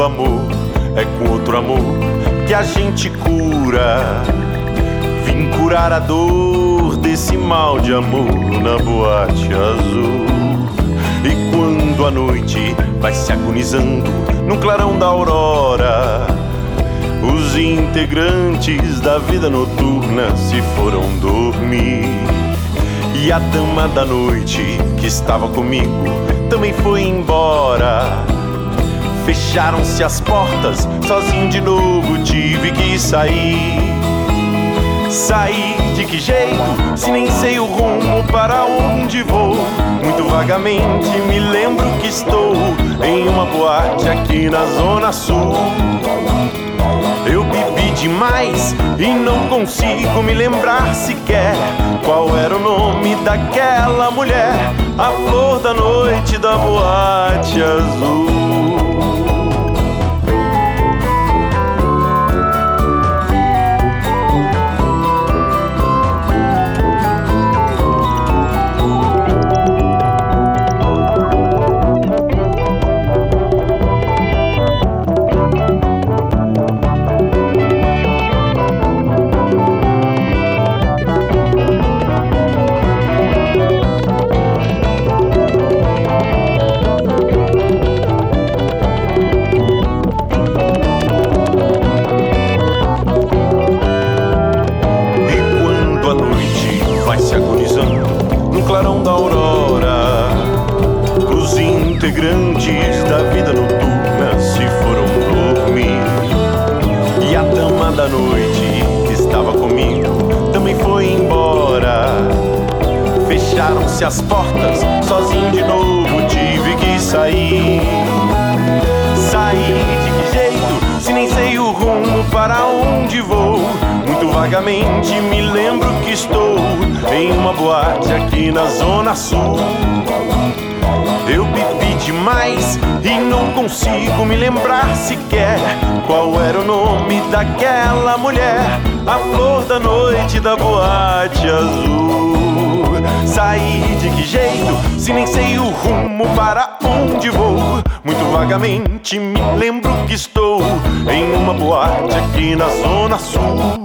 Do amor é com outro amor que a gente cura. Vim curar a dor desse mal de amor na boate azul. E quando a noite vai se agonizando no clarão da aurora, os integrantes da vida noturna se foram dormir. E a dama da noite que estava comigo também foi embora. Fecharam-se as portas, sozinho de novo tive que sair. Sair de que jeito, se nem sei o rumo para onde vou? Muito vagamente me lembro que estou em uma boate aqui na Zona Sul. Eu bebi demais e não consigo me lembrar sequer qual era o nome daquela mulher, a flor da noite da boate azul. Clarão da aurora, os integrantes da vida noturna se foram dormir. E a dama da noite que estava comigo também foi embora. Fecharam-se as portas, sozinho de novo tive que sair. Sair de que jeito, se nem sei o rumo para onde vou? Vagamente me lembro que estou em uma boate aqui na Zona Sul. Eu bebi demais e não consigo me lembrar sequer qual era o nome daquela mulher, a flor da noite da boate azul. Saí de que jeito, se nem sei o rumo para onde vou? Muito vagamente me lembro que estou em uma boate aqui na Zona Sul.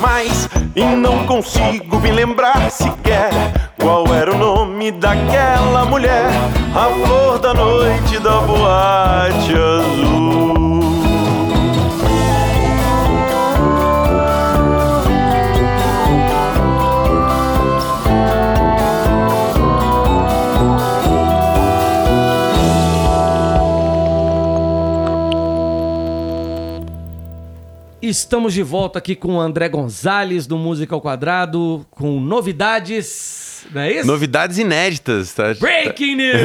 Demais e não consigo me lembrar sequer qual era o nome daquela mulher, a flor da noite da boate azul. Estamos de volta aqui com o André Gonzalez do Música ao Quadrado, com novidades, não é isso? Novidades inéditas, tá? Breaking news!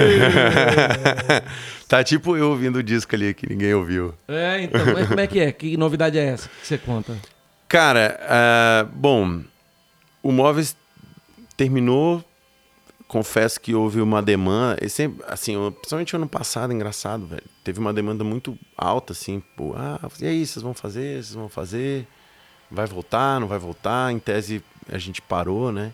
[LAUGHS] tá tipo eu ouvindo o disco ali que ninguém ouviu. é, então, mas como é que é? Que novidade é essa que você conta? Cara, ah, bom, o Móveis terminou. Confesso que houve uma demanda. sempre, assim, principalmente ano passado, engraçado, velho. Teve uma demanda muito alta, assim, pô, ah, e aí, vocês vão fazer? Vocês vão fazer? Vai voltar? Não vai voltar? Em tese, a gente parou, né?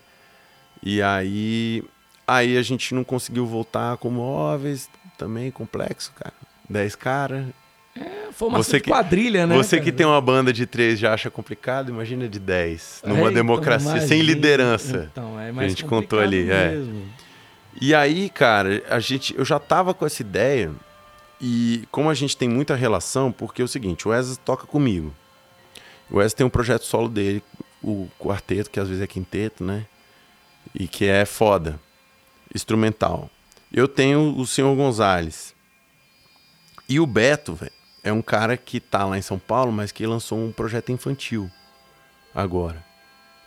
E aí, aí a gente não conseguiu voltar com móveis, também complexo, cara. 10 caras, Formação Você que- quadrilha, né? você cara? que tem uma banda de três já acha complicado, imagina de 10. Numa É, então, democracia, sem imagina. liderança. Então, é que a mais gente contou ali. É. mesmo. E aí, cara, a gente, eu já tava com essa ideia. E como a gente tem muita relação, porque é o seguinte, o Wesley toca comigo. O Wesley tem um projeto solo dele, o quarteto, que às vezes é quinteto, né? E que é foda. Instrumental. Eu tenho o Senhor Gonzalez. E o Beto, velho, é um cara que tá lá em São Paulo, mas que lançou um projeto infantil agora.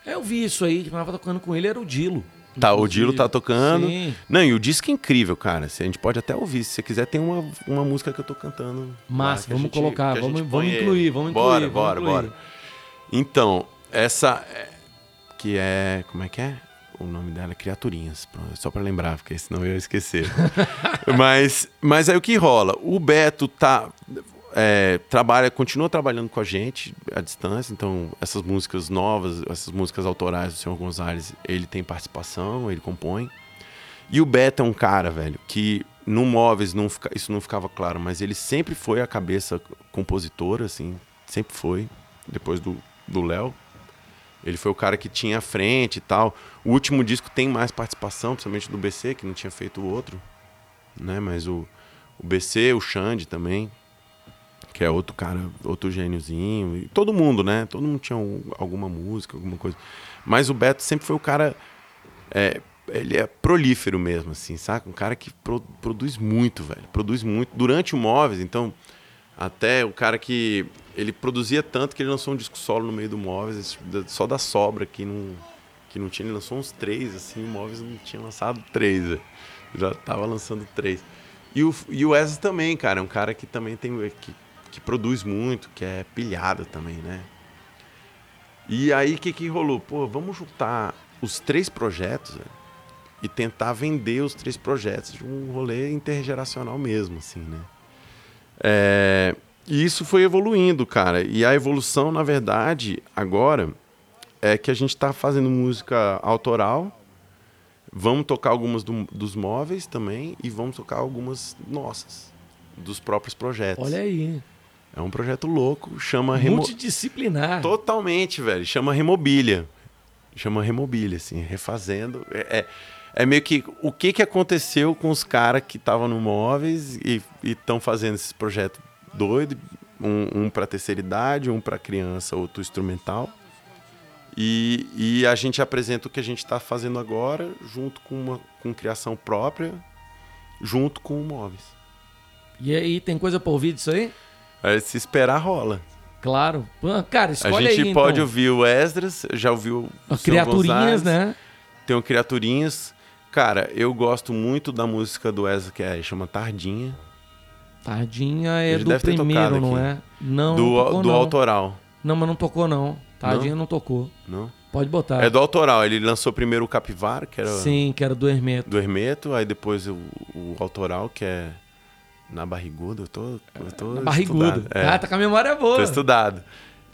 Eu vi isso aí, quem tava tocando com ele era o Dilo. Tá, o. Dilo tá tocando. Sim. Não, e o disco é incrível, cara. A gente pode até ouvir. Se você quiser, tem uma, uma música que eu tô cantando. Massa, que vamos gente- colocar, que vamos, vamos incluir, vamos incluir. Bora, vamos bora, incluir. bora. Então, essa. é- Que é. Como é que é? O nome dela é Criaturinhas. Só pra lembrar, porque senão eu ia esquecer. [LAUGHS] mas, mas aí o que rola? O Beto tá. É, trabalha, continua trabalhando com a gente à distância. Então, essas músicas novas, essas músicas autorais do Senhor Gonzalez, ele tem participação, ele compõe. E o Beto é um cara, velho, que no Móveis não fica- isso não ficava claro, mas ele sempre foi a cabeça compositora, assim, sempre foi. Depois do Léo, ele foi o cara que tinha a frente e tal. O último disco tem mais participação, principalmente do BC, que não tinha feito o outro, né? Mas o, o BC, o Xande também, que é outro cara, outro gêniozinho. E todo mundo, né? Todo mundo tinha um- alguma música, alguma coisa. Mas o Beto sempre foi o cara. é, ele é prolífero mesmo, assim, saca? Um cara que pro- produz muito, velho. Produz muito. Durante o Móveis, então, até o cara que. Ele produzia tanto que ele lançou um disco solo no meio do Móveis, só da sobra que não, que não tinha. Ele lançou uns três, assim, o Móveis não tinha lançado três, velho. Já tava lançando três. E o, e o Wesley também, cara, é um cara que também tem. Que, que produz muito, que é pilhado também, né? E aí o que, que rolou? Pô, vamos juntar os três projetos velho, e tentar vender os três projetos de um rolê intergeracional mesmo, assim, né? É, e isso foi evoluindo, cara. E a evolução, na verdade, agora é que a gente está fazendo música autoral. Vamos tocar algumas do- dos móveis também e vamos tocar algumas nossas, dos próprios projetos. Olha aí. É um projeto louco, chama Remo... Multidisciplinar. Totalmente, velho. Chama Remobília. Chama Remobília, assim, refazendo. É, é, é meio que o que, que aconteceu com os caras que estavam no Móveis e estão fazendo esse projeto doido. Um, um para terceira idade, um para criança, outro instrumental. E, e a gente apresenta o que a gente está fazendo agora, junto com uma com criação própria, junto com o Móveis. E aí, tem coisa pra ouvir disso aí? Aí, se esperar, rola. Claro. Cara, A escolhe gente aí, pode então. ouvir o Esdras, já ouviu o Criaturinhas, Gonzalez, né? Tem o Criaturinhas. Cara, eu gosto muito da música do Esdras, que é, chama Tardinha, Tardinha é Ele do primeiro, não é? Não, do, não tocou, do não. autoral, Não, mas não tocou, não. Tardinha não, tocou. não? Pode botar. É do autoral, ele lançou primeiro o Capivara, que era Sim, que era do Hermeto. do Hermeto, aí depois o, o autoral, que é Na Barriguda, eu tô, eu tô Barrigudo. estudado. É, Ah, tá com a memória boa. tô estudado.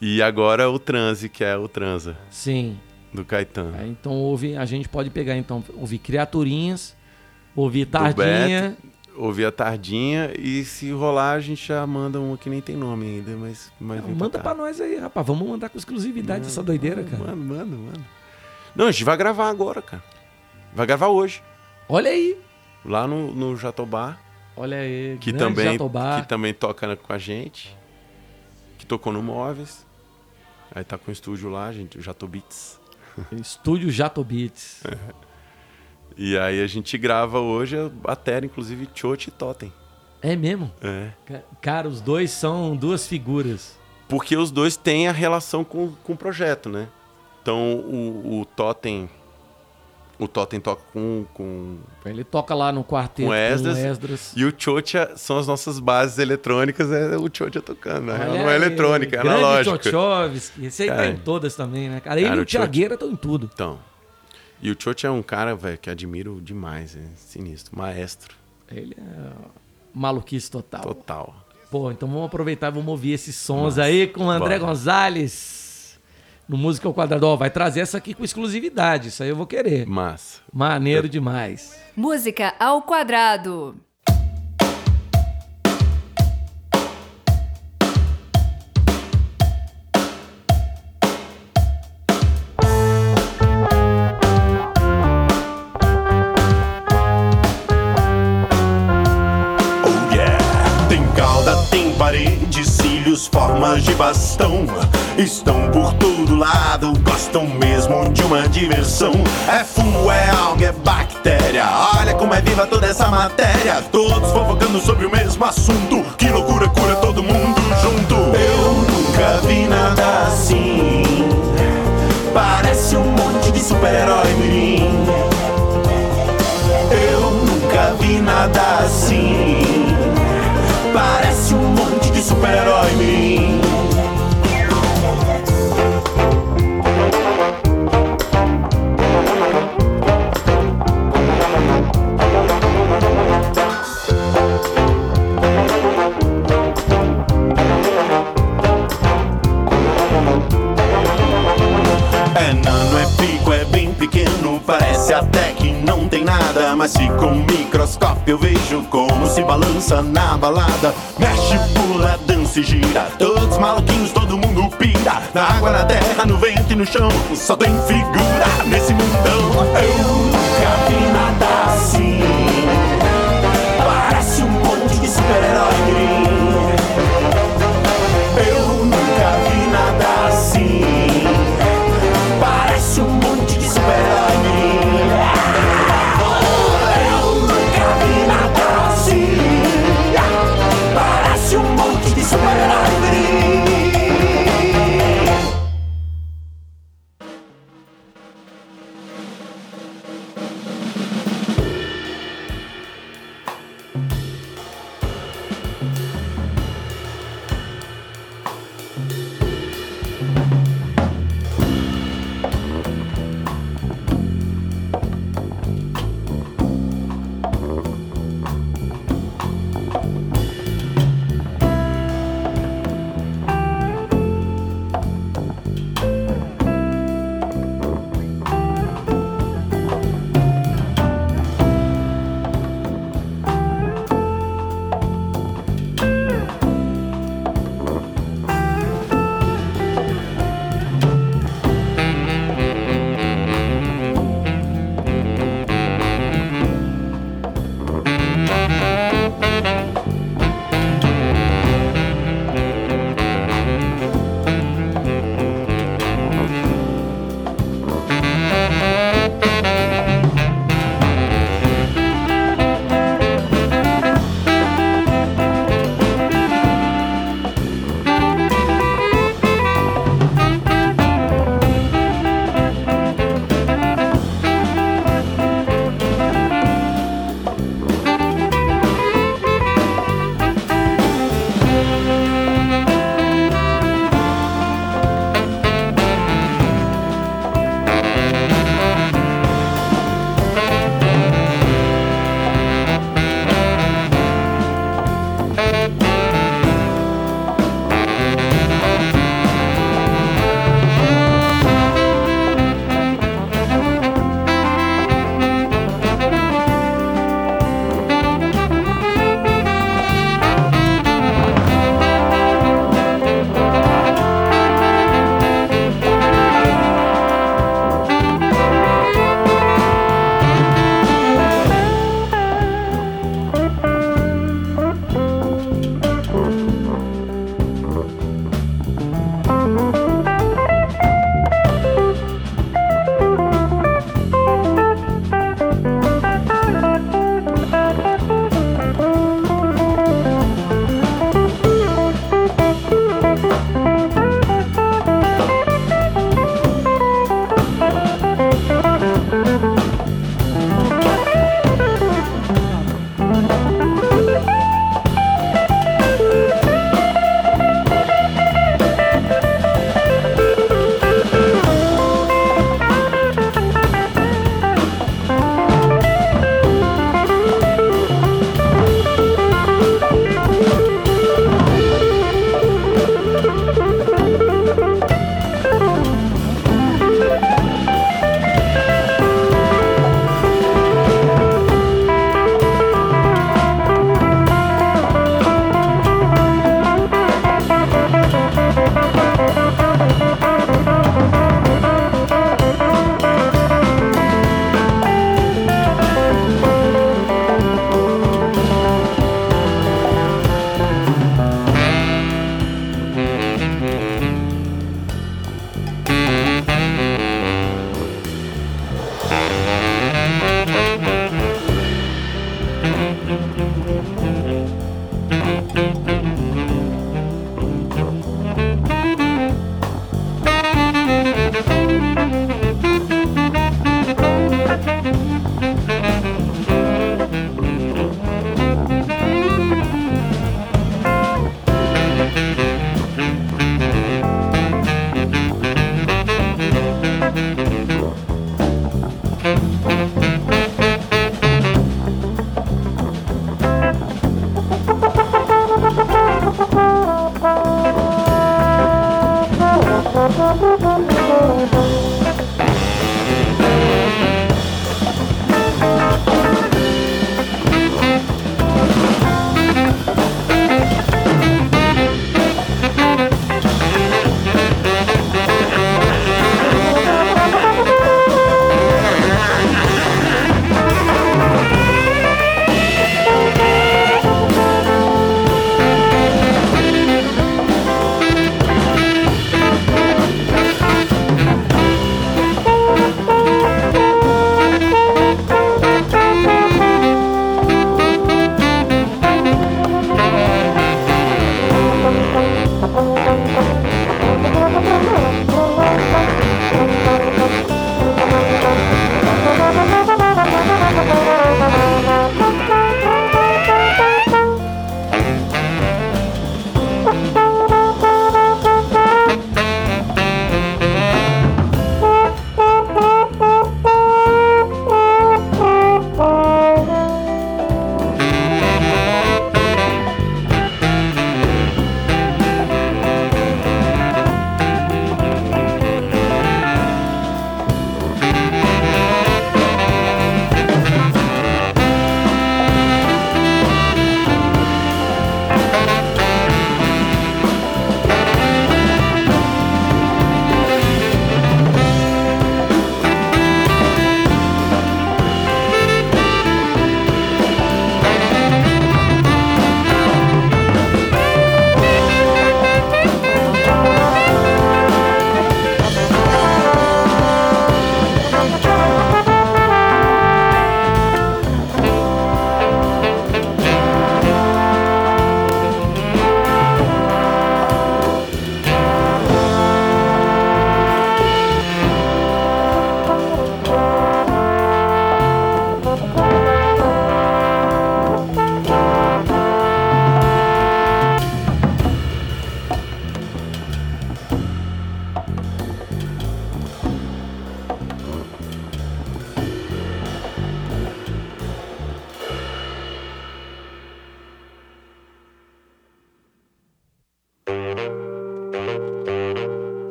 E agora o Transe, que é o Transa, Sim. do Caetano. É, então ouve, a gente pode pegar então, ouvir Criaturinhas, ouvir Tardinha. Ouvir a Tardinha e se rolar a gente já manda uma que nem tem nome ainda, mas, mas vem Manda cá. pra nós aí, rapaz. Vamos mandar com exclusividade essa doideira, cara. Mano, mano, mano. Não, a gente vai gravar agora, cara. Vai gravar hoje. Olha aí. Lá no, no Jatobá, Olha aí. que também, Jatobá. que também toca com a gente. Que tocou no Móveis. Aí tá com o estúdio lá, gente, o Jatobits. [LAUGHS] Estúdio Jatobits. [LAUGHS] E aí a gente grava hoje a bateria, inclusive, Chote e Totem. É mesmo? É. Ca- Cara, os dois são duas figuras. Porque os dois têm a relação com, com o projeto, né? Então o, o Totem. O Totem toca com, com. Ele toca lá no quarteto Com Esdras. com Esdras. E o Chotia são as nossas bases eletrônicas, é o Chotia tocando. Né? Ela não é eletrônica, é analógica. Tchotchovsky. Esse aí tá Cara. em todas também, né? Cara, ele Cara, e o Tiagueira estão em tudo. Então. E o Chotia é um cara, velho, que admiro demais, é sinistro. Maestro. Ele é maluquice total. Total. Pô, então vamos aproveitar e vamos ouvir esses sons aí com o André Bora. Gonzalez. No Música ao Quadrado. Ó, vai trazer essa aqui com exclusividade. Isso aí eu vou querer. Massa. Maneiro demais. Música ao quadrado. Formas de bastão. Estão por todo lado, gostam mesmo de uma diversão. É fungo, é alga, é bactéria. Olha como é viva toda essa matéria. Todos fofocando sobre o mesmo assunto. Que loucura, cura todo mundo junto. Eu nunca vi nada assim. Parece um monte de super-herói mirim. Eu nunca vi nada assim. Parece um de super-herói mirim. mas se com um microscópio eu vejo como se balança na balada. Mexe, pula, dança e gira. Todos maluquinhos, todo mundo pira. Na água, na terra, no vento e no chão. Só tem figura nesse mundão. Eu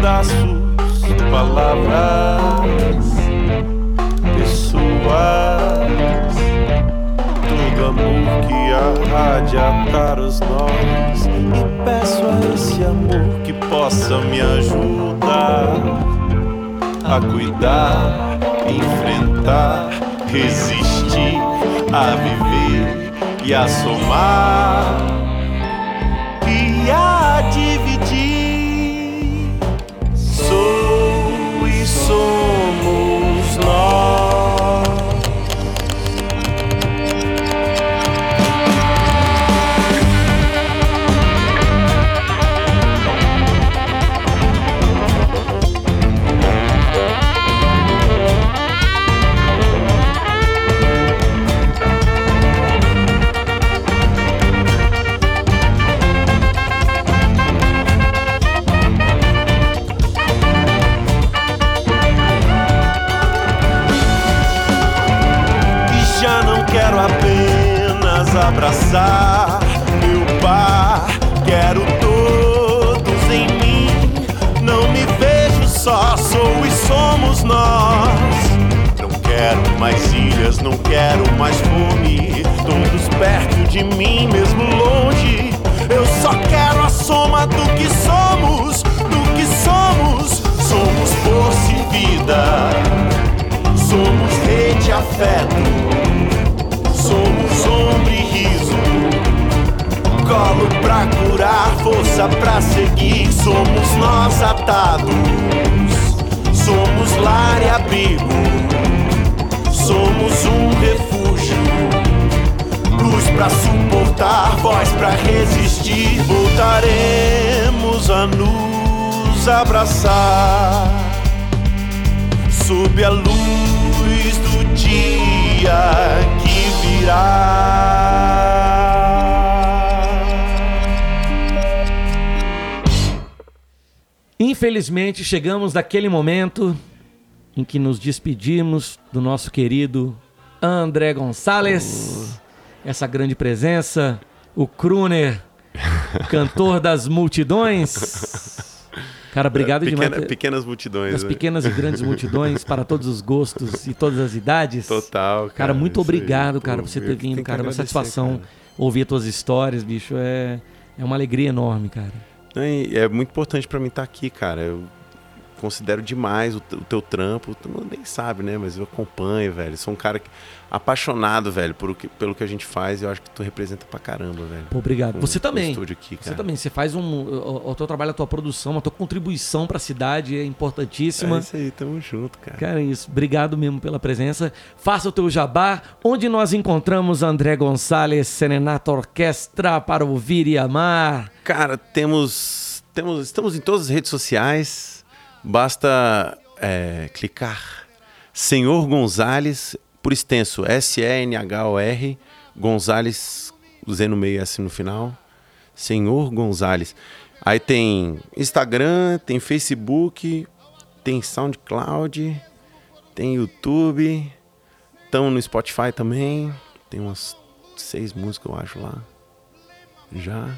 pedaços, palavras, pessoas, todo amor que arradia para os nós. E peço a esse amor que possa me ajudar a cuidar, enfrentar, resistir, a viver e a somar meu par, quero todos em mim. Não me vejo só, sou e somos nós. Não quero mais ilhas, não quero mais fome. Todos perto de mim, mesmo longe. Eu só quero a soma do que somos, do que somos. Somos força e vida. Somos rede afeto. Colo pra curar, força pra seguir. Somos nós atados. Somos lar e abrigo. Somos um refúgio. Luz pra suportar, voz pra resistir. Voltaremos a nos abraçar sob a luz do dia que virá. Infelizmente, chegamos naquele momento em que nos despedimos do nosso querido André Gonçalves, essa grande presença, o crooner, cantor das multidões. Cara, obrigado Pequena- demais. Pequenas multidões. Das né? pequenas e grandes multidões, para todos os gostos e todas as idades. Total, cara. Cara, muito aí. obrigado, Pô, cara, por você ter vindo, cara. Uma agradecer, satisfação cara. ouvir as tuas histórias, bicho. É, é uma alegria enorme, cara. É muito importante pra mim estar aqui, cara. Eu considero demais o, o teu trampo. Tu não nem sabe, né? Mas eu acompanho, velho. Sou um cara que- apaixonado, velho, por pelo que a gente faz. E eu acho que tu representa pra caramba, velho. Pô, obrigado. Com- Você também. aqui, Você também. Você faz um. O, o teu trabalho, a tua produção, a tua contribuição para a cidade é É importantíssima. isso aí, tamo junto, cara. Cara, é isso. Obrigado mesmo pela presença. Faça o teu jabá, onde nós encontramos André Gonçalves, Serenata Orquestra para ouvir e amar. Cara, temos, temos. Estamos em todas as redes sociais. Basta é, clicar Senhor Gonzales, por extenso, S-E-N-H-O-R, Gonzales, Z no meio S no final. Senhor Gonzales. Aí tem Instagram, tem Facebook, tem SoundCloud, tem YouTube, estão no Spotify também. Tem umas seis músicas, eu acho, lá. Já.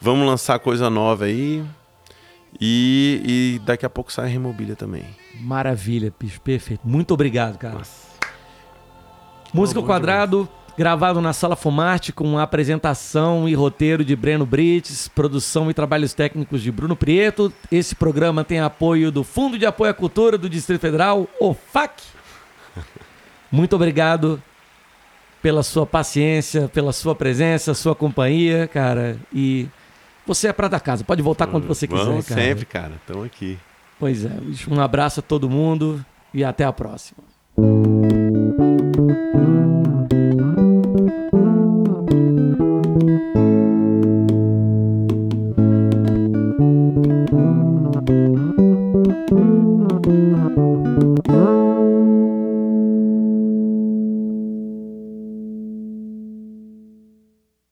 Vamos lançar coisa nova aí. E, e daqui a pouco sai a Remobília também. Maravilha, bicho. Perfeito. Muito obrigado, cara. Música ao bom Quadrado, gravado na Sala Fumarte, com apresentação e roteiro de Breno Brites, produção e trabalhos técnicos de Bruno Prieto. Esse programa tem apoio do Fundo de Apoio à Cultura do Distrito Federal, o FAC. [LAUGHS] Muito obrigado pela sua paciência, pela sua presença, sua companhia, cara. E você é prata da casa. Pode voltar quando você quiser, Vamos cara. sempre, cara. Estamos aqui. Pois é, um abraço a todo mundo e até a próxima.